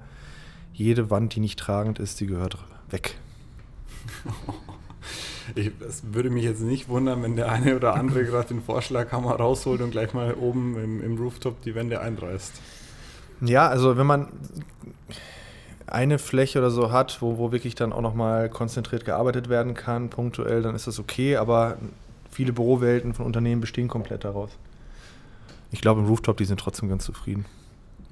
Jede Wand, die nicht tragend ist, die gehört weg. *laughs* Ich, es würde mich jetzt nicht wundern, wenn der eine oder andere gerade den Vorschlaghammer rausholt und gleich mal oben im, im Rooftop die Wände einreißt. Ja, also wenn man eine Fläche oder so hat, wo, wo wirklich dann auch nochmal konzentriert gearbeitet werden kann, punktuell, dann ist das okay, aber viele Bürowelten von Unternehmen bestehen komplett daraus. Ich glaube, im Rooftop, die sind trotzdem ganz zufrieden.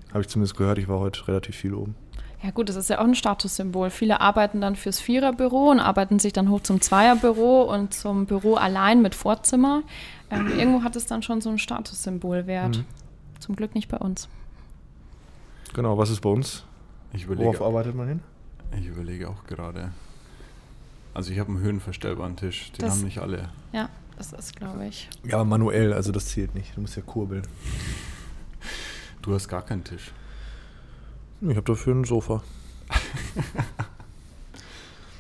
Habe ich zumindest gehört, ich war heute relativ viel oben. Ja gut, das ist ja auch ein Statussymbol. Viele arbeiten dann fürs Viererbüro und arbeiten sich dann hoch zum Zweierbüro und zum Büro allein mit Vorzimmer. Ähm, irgendwo hat es dann schon so ein Statussymbolwert. Mhm. Zum Glück nicht bei uns. Genau, was ist bei uns? Ich überlege, Worauf arbeitet man hin? Ich überlege auch gerade. Also ich habe einen höhenverstellbaren Tisch, den das, haben nicht alle. Ja, das ist, glaube ich. Ja, manuell, also das zählt nicht. Du musst ja kurbeln. Du hast gar keinen Tisch. Ich habe dafür ein Sofa.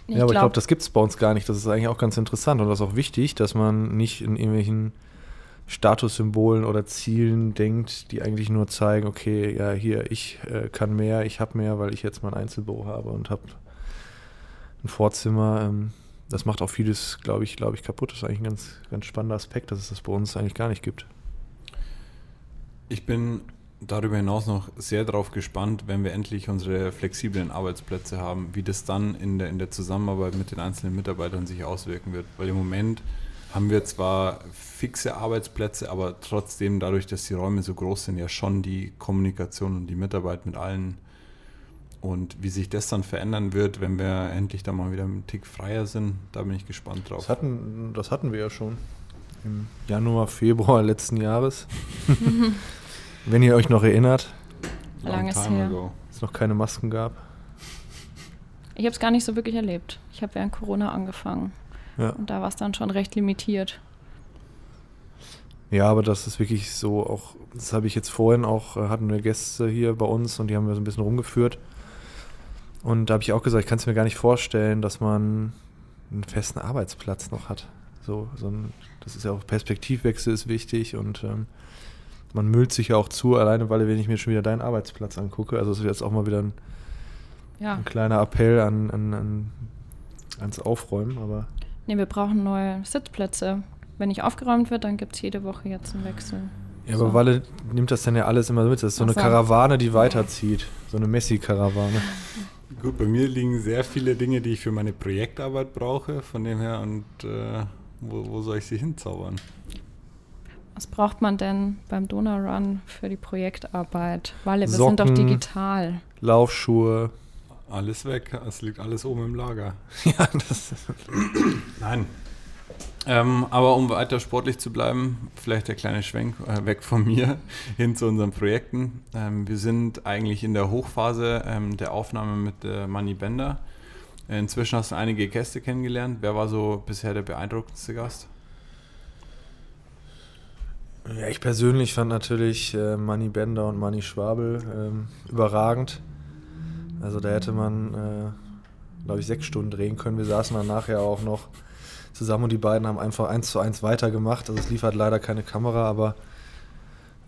ja, aber glaub, ich glaube, das gibt es bei uns gar nicht. Das ist eigentlich auch ganz interessant und das ist auch wichtig, dass man nicht in irgendwelchen Statussymbolen oder Zielen denkt, die eigentlich nur zeigen, okay, ja, hier, ich äh, kann mehr, ich habe mehr, weil ich jetzt mein Einzelbüro habe und habe ein Vorzimmer. Ähm, das macht auch vieles, glaube ich, glaube ich, kaputt. Das ist eigentlich ein ganz, ganz spannender Aspekt, dass es das bei uns eigentlich gar nicht gibt. Ich bin darüber hinaus noch sehr darauf gespannt, wenn wir endlich unsere flexiblen Arbeitsplätze haben, wie das dann in der, in der Zusammenarbeit mit den einzelnen Mitarbeitern sich auswirken wird. Weil im Moment haben wir zwar fixe Arbeitsplätze, aber trotzdem dadurch, dass die Räume so groß sind, ja schon die Kommunikation und die Mitarbeit mit allen. Und wie sich das dann verändern wird, wenn wir endlich da mal wieder einen Tick freier sind, da bin ich gespannt drauf. Das hatten, das hatten wir ja schon im Januar, Februar letzten Jahres. *laughs* wenn ihr euch noch erinnert. Langes her. Es noch keine Masken gab. Ich habe es gar nicht so wirklich erlebt. Ich habe während Corona angefangen. Ja. Und da war es dann schon recht limitiert. Ja, aber das ist wirklich so auch, das habe ich jetzt vorhin auch, äh, hatten wir Gäste hier bei uns und die haben wir so ein bisschen rumgeführt. Und da habe ich auch gesagt, ich kann es mir gar nicht vorstellen, dass man einen festen Arbeitsplatz noch hat. So, so ein, das ist ja auch Perspektivwechsel ist wichtig und ähm, man müllt sich ja auch zu, alleine weil wenn ich mir schon wieder deinen Arbeitsplatz angucke. Also es ist jetzt auch mal wieder ein, ja. ein kleiner Appell an, an, an, ans Aufräumen, aber. Nee, wir brauchen neue Sitzplätze. Wenn nicht aufgeräumt wird, dann gibt es jede Woche jetzt einen Wechsel. Ja, so. aber Walle nimmt das dann ja alles immer mit. Das ist so eine Karawane, die weiterzieht. So eine Messi-Karawane. Gut, bei mir liegen sehr viele Dinge, die ich für meine Projektarbeit brauche. Von dem her, und äh, wo, wo soll ich sie hinzaubern? Was braucht man denn beim Donau Run für die Projektarbeit? Walle, wir Socken, sind doch digital. Laufschuhe. Alles weg, es liegt alles oben im Lager. *laughs* ja, das ist *clears throat* Nein, ähm, aber um weiter sportlich zu bleiben, vielleicht der kleine Schwenk äh, weg von mir *laughs* hin zu unseren Projekten. Ähm, wir sind eigentlich in der Hochphase ähm, der Aufnahme mit äh, Manny Bender. Inzwischen hast du einige Gäste kennengelernt. Wer war so bisher der beeindruckendste Gast? Ja, ich persönlich fand natürlich äh, Manny Bender und Manny Schwabel ähm, überragend. Also da hätte man, äh, glaube ich, sechs Stunden drehen können. Wir saßen dann nachher auch noch zusammen und die beiden haben einfach eins zu eins weitergemacht. Also es liefert leider keine Kamera, aber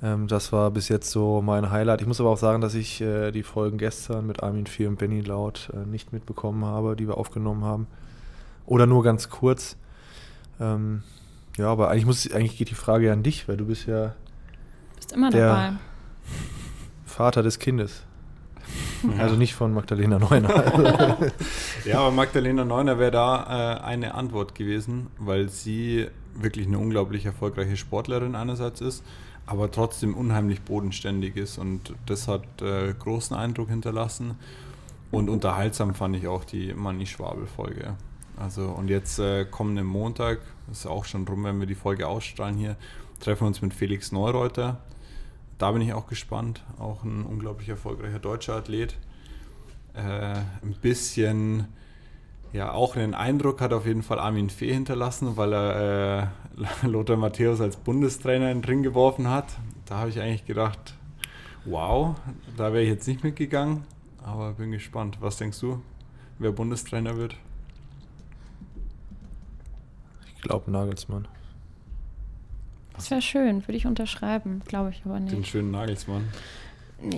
ähm, das war bis jetzt so mein Highlight. Ich muss aber auch sagen, dass ich äh, die Folgen gestern mit Armin 4 und Benny Laut äh, nicht mitbekommen habe, die wir aufgenommen haben. Oder nur ganz kurz. Ähm, ja, aber eigentlich, muss, eigentlich geht die Frage ja an dich, weil du bist ja bist immer der dabei. Vater des Kindes. *laughs* Also nicht von Magdalena Neuner. *laughs* ja, aber Magdalena Neuner wäre da äh, eine Antwort gewesen, weil sie wirklich eine unglaublich erfolgreiche Sportlerin einerseits ist, aber trotzdem unheimlich bodenständig ist und das hat äh, großen Eindruck hinterlassen. Und unterhaltsam fand ich auch die Manni Schwabel-Folge. Also und jetzt äh, kommenden Montag, ist auch schon rum, wenn wir die Folge ausstrahlen hier, treffen wir uns mit Felix Neureuter, da bin ich auch gespannt. Auch ein unglaublich erfolgreicher deutscher Athlet. Äh, ein bisschen, ja, auch einen Eindruck hat auf jeden Fall Armin Fee hinterlassen, weil er äh, *laughs* Lothar Matthäus als Bundestrainer in den Ring geworfen hat. Da habe ich eigentlich gedacht, wow, da wäre ich jetzt nicht mitgegangen. Aber bin gespannt. Was denkst du, wer Bundestrainer wird? Ich glaube Nagelsmann. Das wäre schön, würde ich unterschreiben, glaube ich aber nicht. Den schönen Nagelsmann.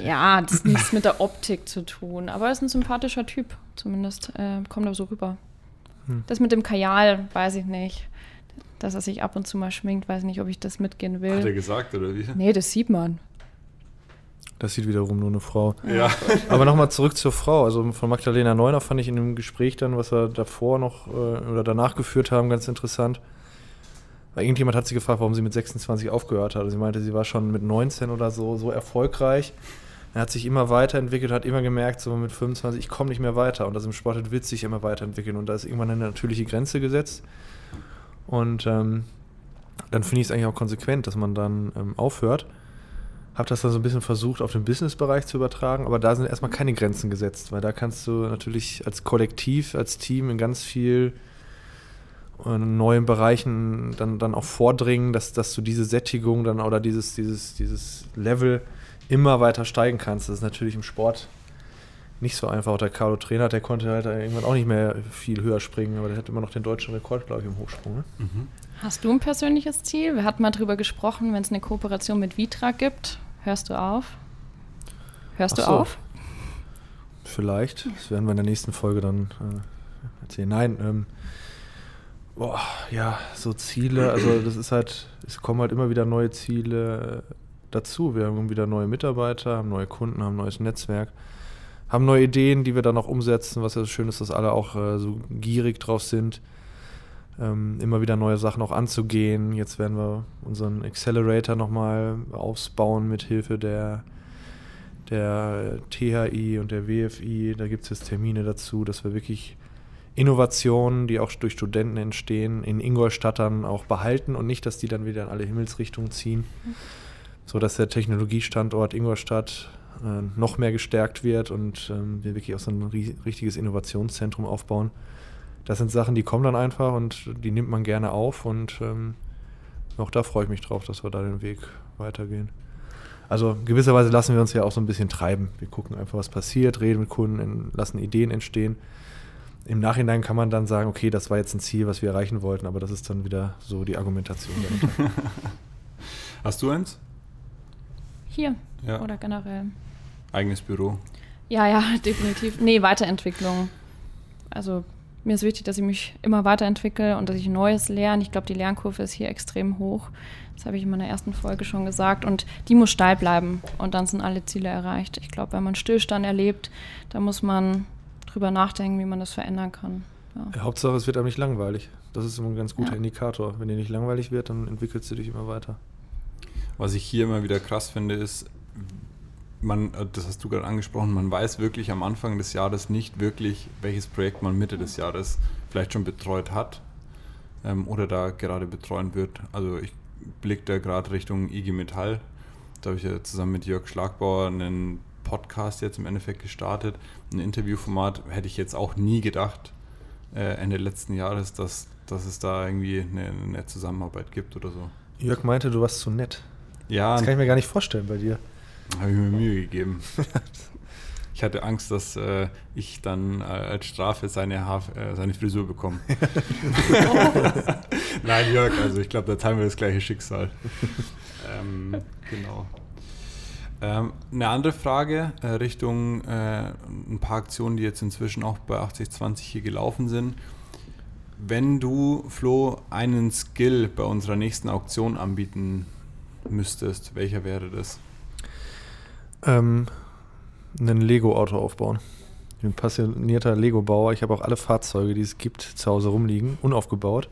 Ja, das hat nichts mit der Optik zu tun, aber er ist ein sympathischer Typ, zumindest äh, kommt er so rüber. Hm. Das mit dem Kajal, weiß ich nicht. Dass er sich ab und zu mal schminkt, weiß ich nicht, ob ich das mitgehen will. Hat er gesagt, oder wie? Nee, das sieht man. Das sieht wiederum nur eine Frau. Ja. Aber nochmal zurück zur Frau. Also von Magdalena Neuner fand ich in dem Gespräch dann, was wir davor noch äh, oder danach geführt haben, ganz interessant Irgendjemand hat sie gefragt, warum sie mit 26 aufgehört hat. Sie meinte, sie war schon mit 19 oder so so erfolgreich. Er hat sich immer weiterentwickelt, hat immer gemerkt, so mit 25, ich komme nicht mehr weiter. Und das im Sport wird sich immer weiterentwickeln. Und da ist irgendwann eine natürliche Grenze gesetzt. Und ähm, dann finde ich es eigentlich auch konsequent, dass man dann ähm, aufhört. Habe das dann so ein bisschen versucht, auf den Businessbereich zu übertragen, aber da sind erstmal keine Grenzen gesetzt, weil da kannst du natürlich als Kollektiv, als Team in ganz viel neuen Bereichen dann, dann auch vordringen, dass, dass du diese Sättigung dann oder dieses, dieses, dieses Level immer weiter steigen kannst. Das ist natürlich im Sport nicht so einfach. Auch der Carlo Trainer, der konnte halt irgendwann auch nicht mehr viel höher springen, aber der hat immer noch den deutschen Rekord, glaube ich, im Hochsprung. Ne? Mhm. Hast du ein persönliches Ziel? Wir hatten mal drüber gesprochen, wenn es eine Kooperation mit Vitra gibt, hörst du auf? Hörst Ach du auf? Vielleicht. Das werden wir in der nächsten Folge dann äh, erzählen. Nein, ähm, boah, ja, so Ziele, also das ist halt, es kommen halt immer wieder neue Ziele äh, dazu. Wir haben wieder neue Mitarbeiter, haben neue Kunden, haben ein neues Netzwerk, haben neue Ideen, die wir dann auch umsetzen, was ja so schön ist, dass alle auch äh, so gierig drauf sind, ähm, immer wieder neue Sachen auch anzugehen. Jetzt werden wir unseren Accelerator nochmal ausbauen mit Hilfe der, der THI und der WFI. Da gibt es jetzt Termine dazu, dass wir wirklich Innovationen, die auch durch Studenten entstehen, in Ingolstadt dann auch behalten und nicht, dass die dann wieder in alle Himmelsrichtungen ziehen. Mhm so dass der Technologiestandort Ingolstadt äh, noch mehr gestärkt wird und ähm, wir wirklich auch so ein richtiges Innovationszentrum aufbauen. Das sind Sachen, die kommen dann einfach und die nimmt man gerne auf und ähm, auch da freue ich mich drauf, dass wir da den Weg weitergehen. Also gewisserweise lassen wir uns ja auch so ein bisschen treiben. Wir gucken einfach, was passiert, reden mit Kunden, lassen Ideen entstehen. Im Nachhinein kann man dann sagen, okay, das war jetzt ein Ziel, was wir erreichen wollten, aber das ist dann wieder so die Argumentation dahinter. *laughs* Hast du eins? Hier ja. oder generell. Eigenes Büro. Ja, ja, *laughs* definitiv. Nee, Weiterentwicklung. Also mir ist wichtig, dass ich mich immer weiterentwickle und dass ich Neues lerne. Ich glaube, die Lernkurve ist hier extrem hoch. Das habe ich in meiner ersten Folge schon gesagt. Und die muss steil bleiben. Und dann sind alle Ziele erreicht. Ich glaube, wenn man Stillstand erlebt, da muss man drüber nachdenken, wie man das verändern kann. Ja. Hauptsache, es wird einem nicht langweilig. Das ist immer ein ganz guter ja. Indikator. Wenn dir nicht langweilig wird, dann entwickelst du dich immer weiter. Was ich hier immer wieder krass finde, ist, man, äh, das hast du gerade angesprochen, man weiß wirklich am Anfang des Jahres nicht wirklich, welches Projekt man Mitte des Jahres vielleicht schon betreut hat ähm, oder da gerade betreuen wird. Also ich blicke da gerade Richtung IG Metall. Da habe ich ja zusammen mit Jörg Schlagbauer einen Podcast jetzt im Endeffekt gestartet. Ein Interviewformat hätte ich jetzt auch nie gedacht, äh, Ende letzten Jahres, dass, dass es da irgendwie eine, eine Zusammenarbeit gibt oder so. Jörg meinte, du warst zu nett. Ja. Das kann ich mir gar nicht vorstellen bei dir. Habe ich mir Mühe gegeben. ich hatte Angst, dass äh, ich dann äh, als Strafe seine, Haar, äh, seine Frisur bekomme. *laughs* *laughs* Nein, Jörg, also ich glaube, da teilen wir das gleiche Schicksal. ähm, genau. Ähm, eine andere Frage äh, Richtung äh, ein paar Aktionen, die jetzt inzwischen auch bei 8020 hier gelaufen sind. Wenn du, Flo, einen Skill bei unserer nächsten Auktion anbieten müsstest, welcher wäre das? Ähm, ein Lego-Auto aufbauen. Ich bin passionierter Lego-Bauer. Ich habe auch alle Fahrzeuge, die es gibt, zu Hause rumliegen, unaufgebaut.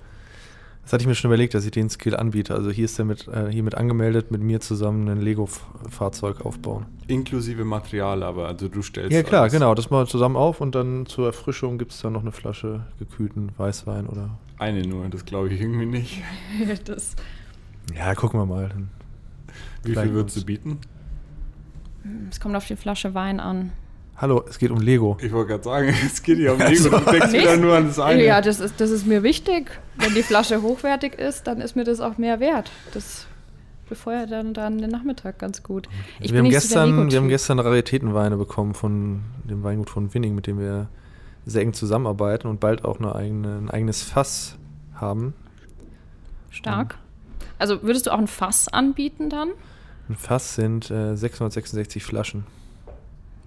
Das hatte ich mir schon überlegt, dass ich den Skill anbiete. Also hier ist er mit, äh, hiermit angemeldet, mit mir zusammen ein Lego-Fahrzeug aufbauen. Inklusive Material, aber also du stellst. Ja klar, alles. genau. Das mal zusammen auf und dann zur Erfrischung gibt es dann noch eine Flasche gekühlten Weißwein oder. Eine nur, das glaube ich irgendwie nicht. *laughs* das ja, gucken wir mal. Wie viel würdest du bieten? Es kommt auf die Flasche Wein an. Hallo, es geht um Lego. Ich wollte gerade sagen, *laughs* es geht ja um Lego. Du denkst wieder nur an das eine. Ja, das ist, das ist mir wichtig. Wenn die Flasche hochwertig ist, dann ist mir das auch mehr wert. Das befeuert dann, dann den Nachmittag ganz gut. Ich wir, haben gestern, wir haben gestern Raritätenweine bekommen von dem Weingut von Winning, mit dem wir sehr eng zusammenarbeiten und bald auch eine eigene, ein eigenes Fass haben. Stark. Also würdest du auch ein Fass anbieten dann? Ein Fass sind äh, 666 Flaschen.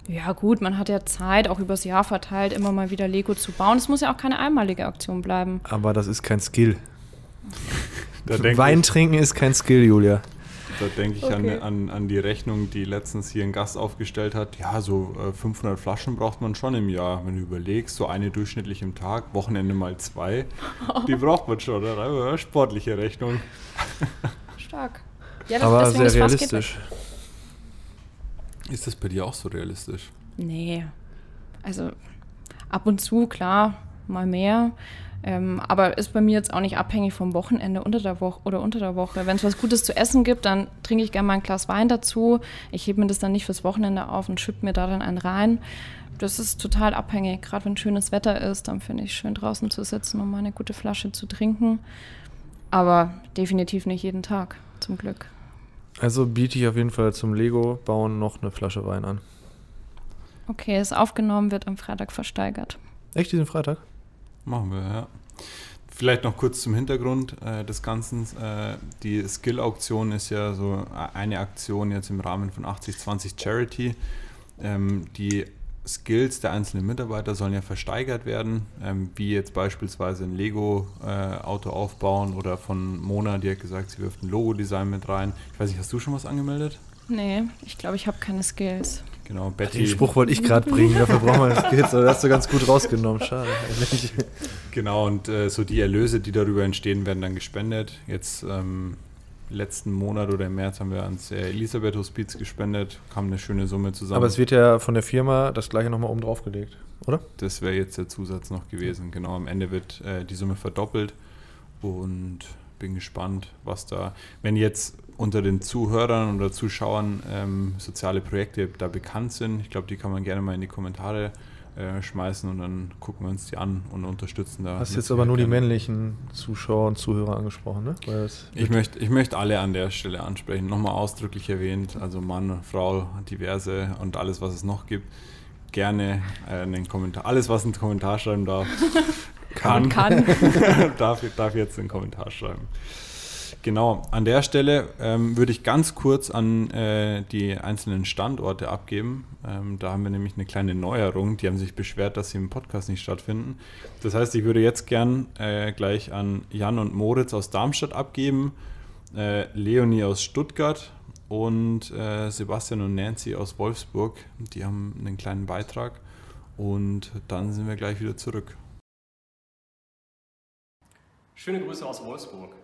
Ja, gut, man hat ja Zeit, auch übers Jahr verteilt, immer mal wieder Lego zu bauen. Es muss ja auch keine einmalige Aktion bleiben. Aber das ist kein Skill. Wein trinken ist kein Skill, Julia. da denke ich Okay. an, an, an die Rechnung, die letztens hier ein Gast aufgestellt hat. Ja, so äh, 500 Flaschen braucht man schon im Jahr. Wenn du überlegst, so eine durchschnittlich im Tag, Wochenende mal zwei, die *laughs* braucht man schon. Oder? Aber Sportliche Rechnung. Stark. Ja, Aber sehr das Fass geht realistisch. Ist das bei dir auch so realistisch? Nee. Also ab und zu, klar, mal mehr. Ähm, aber ist bei mir jetzt auch nicht abhängig vom Wochenende unter der Woche oder unter der Woche. Wenn es was Gutes zu essen gibt, dann trinke ich gerne mal ein Glas Wein dazu. Ich hebe mir das dann nicht fürs Wochenende auf und schütte mir da dann einen rein. Das ist total abhängig. Gerade wenn schönes Wetter ist, dann finde ich es schön draußen zu sitzen und mal eine gute Flasche zu trinken. Aber definitiv nicht jeden Tag, zum Glück. Also biete ich auf jeden Fall zum Lego-Bauen noch eine Flasche Wein an. Okay, ist aufgenommen, wird am Freitag versteigert. Echt diesen Freitag? Machen wir, ja. Vielleicht noch kurz zum Hintergrund äh, des Ganzen. Äh, die Skill-Auktion ist ja so eine Aktion jetzt im Rahmen von 80-20 Charity. Ähm, die Skills der einzelnen Mitarbeiter sollen ja versteigert werden, ähm, wie jetzt beispielsweise ein Lego-Auto aufbauen oder von Mona, die hat gesagt, sie wirft ein Logo-Design mit rein. Ich weiß nicht, hast du schon was angemeldet? Nee, ich glaube, ich habe keine Skills. Genau, Betty. Den Spruch wollte ich gerade bringen, *laughs* dafür brauchen wir Skills, aber das hast du ganz gut rausgenommen. Schade. eigentlich. Genau, und äh, so die Erlöse, die darüber entstehen, werden dann gespendet. Jetzt ähm, letzten Monat oder im März haben wir ans äh, Elisabeth Hospiz gespendet, kam eine schöne Summe zusammen. Aber es wird ja von der Firma das gleiche nochmal oben drauf gelegt, oder? das wäre jetzt der Zusatz noch gewesen. Genau, am Ende wird äh, die Summe verdoppelt und bin gespannt, was da, wenn jetzt unter den Zuhörern oder Zuschauern ähm, soziale Projekte da bekannt sind, ich glaube, die kann man gerne mal in die Kommentare äh, schmeißen und dann gucken wir uns die an und unterstützen da. Hast jetzt aber nur die gerne. männlichen Zuschauer und Zuhörer angesprochen, ne? Ich möchte, ich möchte alle an der Stelle ansprechen, nochmal ausdrücklich erwähnt, also Mann, Frau, diverse und alles, was es noch gibt. Gerne äh, einen Kommentar, alles, was einen Kommentar schreiben darf, *laughs* kann, Kann. *laughs* darf, darf jetzt einen Kommentar schreiben. Genau, an der Stelle ähm, würde ich ganz kurz an äh, die einzelnen Standorte abgeben. Ähm, da haben wir nämlich eine kleine Neuerung. Die haben sich beschwert, dass sie im Podcast nicht stattfinden. Das heißt, ich würde jetzt gern äh, gleich an Jan und Moritz aus Darmstadt abgeben, äh, Leonie aus Stuttgart und äh, Sebastian und Nancy aus Wolfsburg. Die haben einen kleinen Beitrag und dann sind wir gleich wieder zurück. Schöne Grüße aus Wolfsburg.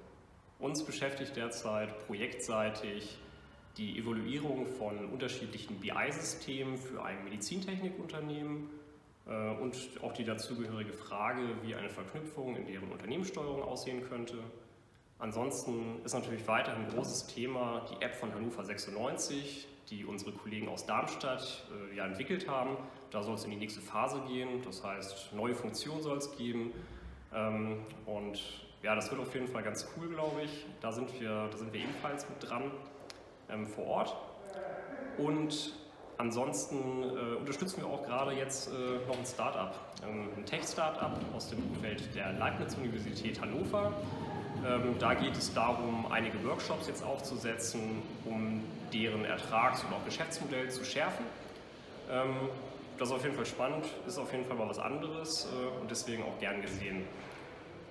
Uns beschäftigt derzeit projektseitig die Evaluierung von unterschiedlichen BI-Systemen für ein Medizintechnikunternehmen äh, und auch die dazugehörige Frage, wie eine Verknüpfung in deren Unternehmenssteuerung aussehen könnte. Ansonsten ist natürlich weiterhin ein großes Thema die App von Hannover 96, die unsere Kollegen aus Darmstadt äh, ja entwickelt haben. Da soll es in die nächste Phase gehen, das heißt neue Funktionen soll es geben. Ähm, und ja, das wird auf jeden Fall ganz cool, glaube ich. Da sind wir, da sind wir ebenfalls mit dran ähm, vor Ort. Und ansonsten äh, unterstützen wir auch gerade jetzt äh, noch ein Startup, ähm, ein Tech-Startup aus dem Umfeld der Leibniz-Universität Hannover. Ähm, da geht es darum, einige Workshops jetzt aufzusetzen, um deren Ertrags- und auch Geschäftsmodell zu schärfen. Ähm, das ist auf jeden Fall spannend, ist auf jeden Fall mal was anderes äh, und deswegen auch gern gesehen.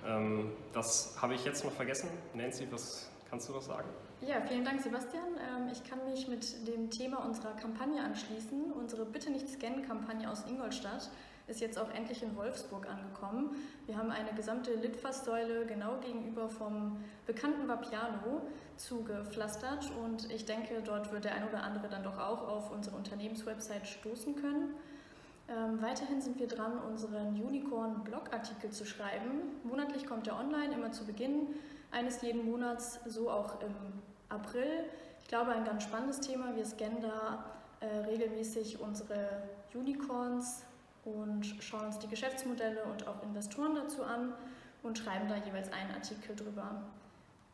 Ähm, das habe ich jetzt noch vergessen. Nancy, was kannst du noch sagen? Ja, vielen Dank, Sebastian. Ähm, Ich kann mich mit dem Thema unserer Kampagne anschließen. Unsere Bitte nicht scannen-Kampagne aus Ingolstadt ist jetzt auch endlich in Wolfsburg angekommen. Wir haben eine gesamte Litfaßsäule genau gegenüber vom bekannten Vapiano zugepflastert und ich denke, dort wird der ein oder andere dann doch auch auf unsere Unternehmenswebsite stoßen können. Ähm, weiterhin sind wir dran, unseren Unicorn-Blogartikel zu schreiben. Monatlich kommt er online, immer zu Beginn eines jeden Monats, so auch im April. Ich glaube, ein ganz spannendes Thema. Wir scannen da äh, regelmäßig unsere Unicorns und schauen uns die Geschäftsmodelle und auch Investoren dazu an und schreiben da jeweils einen Artikel drüber.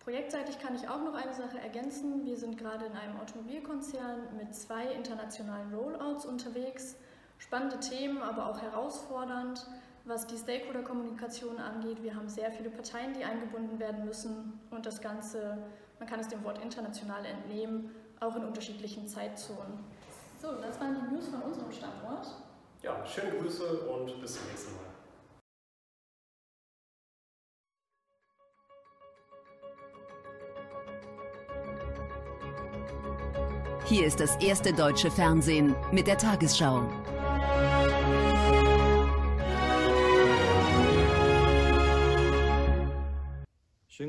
Projektseitig kann ich auch noch eine Sache ergänzen. Wir sind gerade in einem Automobilkonzern mit zwei internationalen Rollouts unterwegs. Spannende Themen, aber auch herausfordernd, was die Stakeholder-Kommunikation angeht. Wir haben sehr viele Parteien, die eingebunden werden müssen und das Ganze, man kann es dem Wort international entnehmen, auch in unterschiedlichen Zeitzonen. So, das waren die News von unserem Standort. Ja, schöne Grüße und bis zum nächsten Mal. Hier ist das erste deutsche Fernsehen mit der Tagesschau.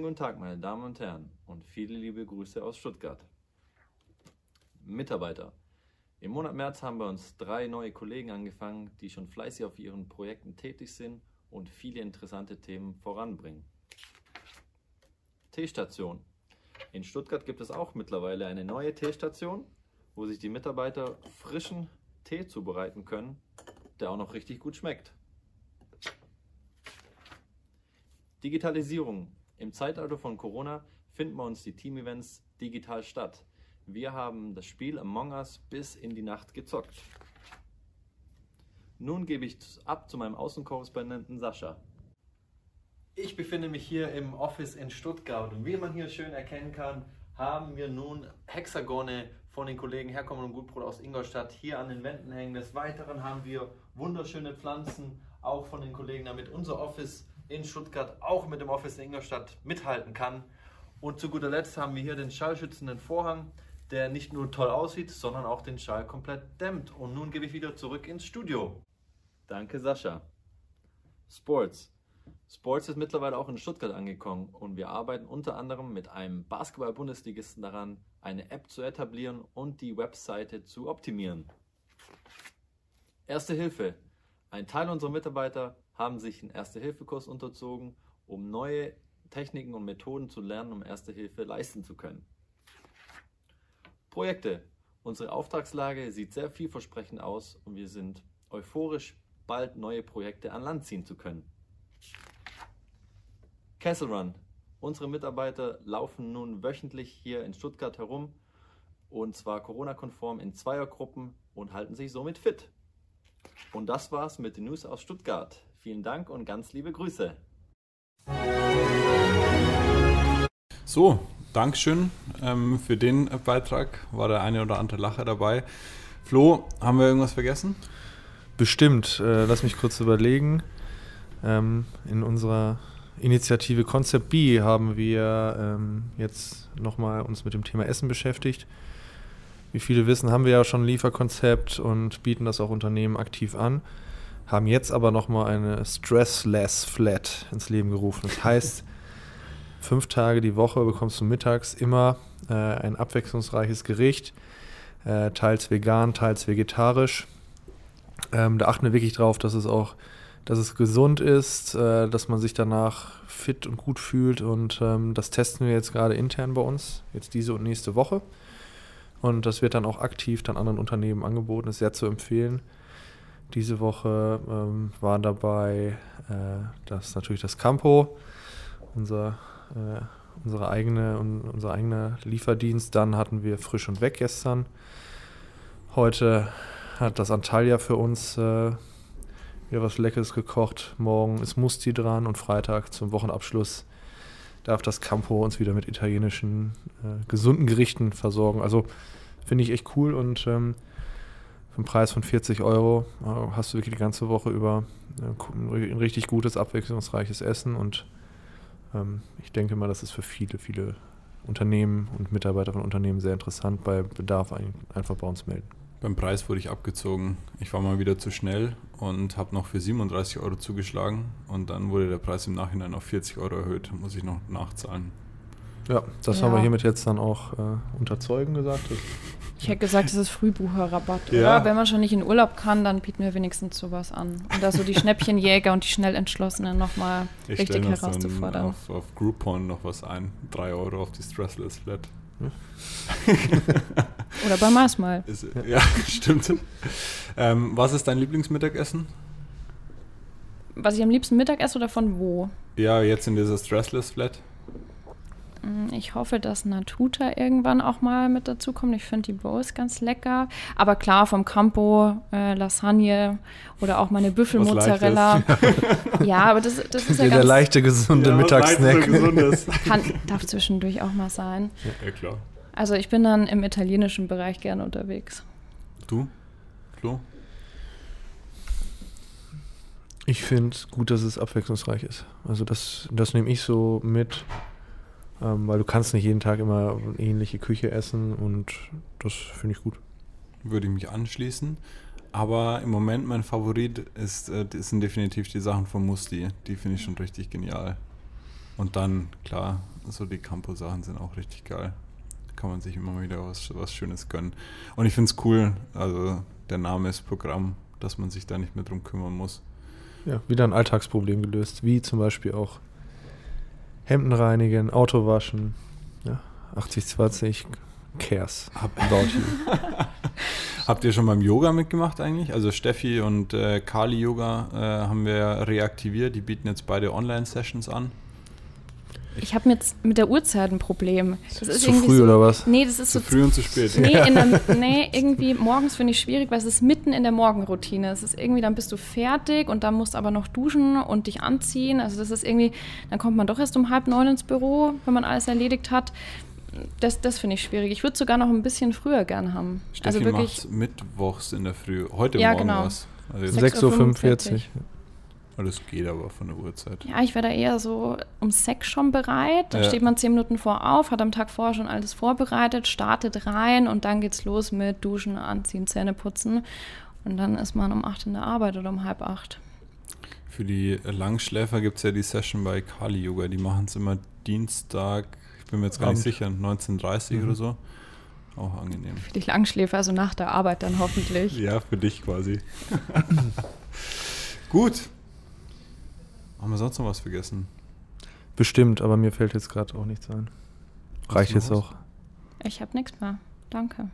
Guten Tag, meine Damen und Herren, und viele liebe Grüße aus Stuttgart. Mitarbeiter. Im Monat März haben bei uns drei neue Kollegen angefangen, die schon fleißig auf ihren Projekten tätig sind und viele interessante Themen voranbringen. Teestation. In Stuttgart gibt es auch mittlerweile eine neue Teestation, wo sich die Mitarbeiter frischen Tee zubereiten können, der auch noch richtig gut schmeckt. Digitalisierung. Im Zeitalter von Corona finden bei uns die Team-Events digital statt. Wir haben das Spiel Among Us bis in die Nacht gezockt. Nun gebe ich ab zu meinem Außenkorrespondenten Sascha. Ich befinde mich hier im Office in Stuttgart und wie man hier schön erkennen kann, haben wir nun Hexagone von den Kollegen Herkommen und Gutbrot aus Ingolstadt hier an den Wänden hängen. Des Weiteren haben wir wunderschöne Pflanzen, auch von den Kollegen, damit unser Office in Stuttgart auch mit dem Office in Ingolstadt mithalten kann. Und zu guter Letzt haben wir hier den schallschützenden Vorhang, der nicht nur toll aussieht, sondern auch den Schall komplett dämmt. Und nun gebe ich wieder zurück ins Studio. Danke, Sascha. Sports. Sports ist mittlerweile auch in Stuttgart angekommen und wir arbeiten unter anderem mit einem Basketball-Bundesligisten daran, eine App zu etablieren und die Webseite zu optimieren. Erste Hilfe. Ein Teil unserer Mitarbeiter haben sich einen Erste-Hilfe-Kurs unterzogen, um neue Techniken und Methoden zu lernen, um Erste Hilfe leisten zu können. Projekte. Unsere Auftragslage sieht sehr vielversprechend aus und wir sind euphorisch, bald neue Projekte an Land ziehen zu können. Castle Run. Unsere Mitarbeiter laufen nun wöchentlich hier in Stuttgart herum und zwar Corona-konform in Zweiergruppen und halten sich somit fit. Und das war's mit den News aus Stuttgart. Vielen Dank und ganz liebe Grüße. So, Dankeschön ähm, für den Beitrag. War der eine oder andere Lacher dabei. Flo, haben wir irgendwas vergessen? Bestimmt. Äh, lass mich kurz überlegen. Ähm, in unserer Initiative Concept B haben wir ähm, jetzt nochmal uns mit dem Thema Essen beschäftigt. Wie viele wissen, haben wir ja schon ein Lieferkonzept und bieten das auch Unternehmen aktiv an. Haben jetzt aber nochmal eine Stressless Flat ins Leben gerufen. Das heißt, *laughs* fünf Tage die Woche bekommst du mittags immer äh, ein abwechslungsreiches Gericht, äh, teils vegan, teils vegetarisch. Ähm, da achten wir wirklich drauf, dass es auch dass es gesund ist, äh, dass man sich danach fit und gut fühlt. Und ähm, das testen wir jetzt gerade intern bei uns, jetzt diese und nächste Woche. Und das wird dann auch aktiv dann anderen Unternehmen angeboten, ist sehr zu empfehlen. Diese Woche ähm, war dabei äh, das natürlich das Campo, unser, äh, unsere eigene, un, unser eigener Lieferdienst. Dann hatten wir Frisch und Weg gestern. Heute hat das Antalya für uns äh, wieder was Leckeres gekocht. Morgen ist Musti dran und Freitag zum Wochenabschluss darf das Campo uns wieder mit italienischen äh, gesunden Gerichten versorgen. Also finde ich echt cool und ähm, für einen Preis von 40 Euro äh, hast du wirklich die ganze Woche über äh, ein richtig gutes, abwechslungsreiches Essen und ähm, ich denke mal, das ist für viele, viele Unternehmen und Mitarbeiter von Unternehmen sehr interessant. Bei Bedarf ein, einfach bei uns melden. Beim Preis wurde ich abgezogen. Ich war mal wieder zu schnell und habe noch für 37 Euro zugeschlagen und dann wurde der Preis im Nachhinein auf 40 Euro erhöht. Muss ich noch nachzahlen. Ja, das ja. haben wir hiermit jetzt dann auch äh, unterzeugen gesagt. Ich hätte gesagt, das ist Frühbucherrabatt. Ja. Oder? Wenn man schon nicht in Urlaub kann, dann bieten wir wenigstens sowas an. Und da so die Schnäppchenjäger und die Schnellentschlossenen nochmal richtig herauszufordern. Auf, auf Groupon noch was ein. 3 Euro auf die Stressless Flat. *laughs* Oder bei Mars mal. Ist, ja, *laughs* stimmt. Ähm, was ist dein Lieblingsmittagessen? Was ich am liebsten Mittag esse oder von wo? Ja, jetzt in dieser Stressless Flat. Mm, ich hoffe, dass Natuta irgendwann auch mal mit dazu kommt. Ich finde die Bowls ganz lecker. Aber klar, vom Campo äh, Lasagne oder auch meine Büffelmozzarella. *laughs* ja, aber das, das ist ja ganz... Der leichte, gesunde ja, Mittagssnack. Kann, darf zwischendurch auch mal sein. Ja, ja, klar. Also ich bin dann im italienischen Bereich gerne unterwegs. Du, Flo? Ich finde gut, dass es abwechslungsreich ist. Also das, das nehme ich so mit ähm, weil du kannst nicht jeden Tag immer ähnliche Küche essen und das finde ich gut. Würde ich mich anschließen. Aber im Moment mein Favorit ist, äh, sind definitiv die Sachen von Musti. Die finde ich schon richtig genial. Und dann, klar, so die Campo-Sachen sind auch richtig geil. Da kann man sich immer wieder was, was Schönes gönnen. Und ich finde es cool, also der Name ist Programm, dass man sich da nicht mehr drum kümmern muss. Ja, wieder ein Alltagsproblem gelöst, wie zum Beispiel auch Hemden reinigen, Auto waschen, ja, 80-20, cares Hab, about you. *laughs* Habt ihr schon beim Yoga mitgemacht eigentlich? Also Steffi und äh, Kali Yoga äh, haben wir reaktiviert. Die bieten jetzt beide Online-Sessions an. Ich habe jetzt mit der Uhrzeit ein Problem. Das ist zu früh so, oder was? Nee, das ist zu so früh und zu spät. Nee, der, *laughs* nee irgendwie morgens finde ich schwierig, weil es ist mitten in der Morgenroutine. Es ist irgendwie, dann bist du fertig und dann musst aber noch duschen und dich anziehen. Also das ist irgendwie, dann kommt man doch erst um halb neun ins Büro, wenn man alles erledigt hat. Das, das finde ich schwierig. Ich würde sogar noch ein bisschen früher gern haben. Steffi also wirklich mittwochs in der Früh. Heute ja, Morgen genau. was. Also 6.45 Uhr. Das geht aber von der Uhrzeit. Ja, ich wäre da eher so um sechs schon bereit. Da Ja. steht man zehn Minuten vor auf, hat am Tag vorher schon alles vorbereitet, startet rein und dann geht's los mit Duschen, Anziehen, Zähne putzen. Und dann ist man um acht in der Arbeit oder um halb acht. Für die Langschläfer gibt es ja die Session bei Kali Yoga. Die machen es immer Dienstag, ich bin mir jetzt gar Abend. nicht sicher, 19.30 Mhm. oder so. Auch angenehm. Für die Langschläfer, also nach der Arbeit dann hoffentlich. Ja, für dich quasi. *laughs* Gut. Haben wir sonst noch was vergessen? Bestimmt, aber mir fällt jetzt gerade auch nichts ein. Reicht jetzt auch. Ich habe nichts mehr. Danke.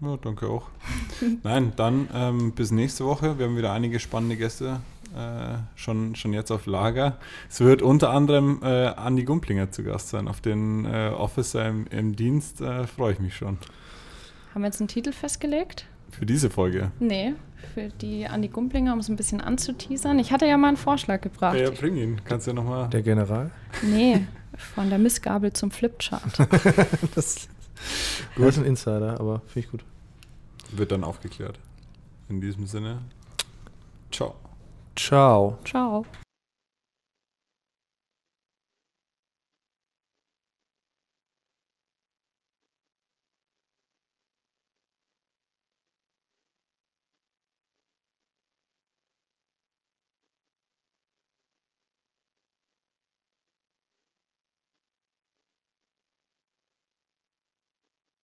Ja, danke auch. *laughs* Nein, dann ähm, bis nächste Woche. Wir haben wieder einige spannende Gäste äh, schon, schon jetzt auf Lager. Es wird unter anderem äh, Andi Gumplinger zu Gast sein. Auf den äh, Officer im, im Dienst äh, freue ich mich schon. Haben wir jetzt einen Titel festgelegt? Für diese Folge. Nee, für die Andi Gumplinger, um es ein bisschen anzuteasern. Ich hatte ja mal einen Vorschlag gebracht. Ja, bring ihn. Kannst du ja nochmal. Der General? Nee, von der Missgabel zum Flipchart. *laughs* das, das ist ein Insider, aber finde ich gut. Wird dann aufgeklärt. In diesem Sinne. Ciao. Ciao. Ciao.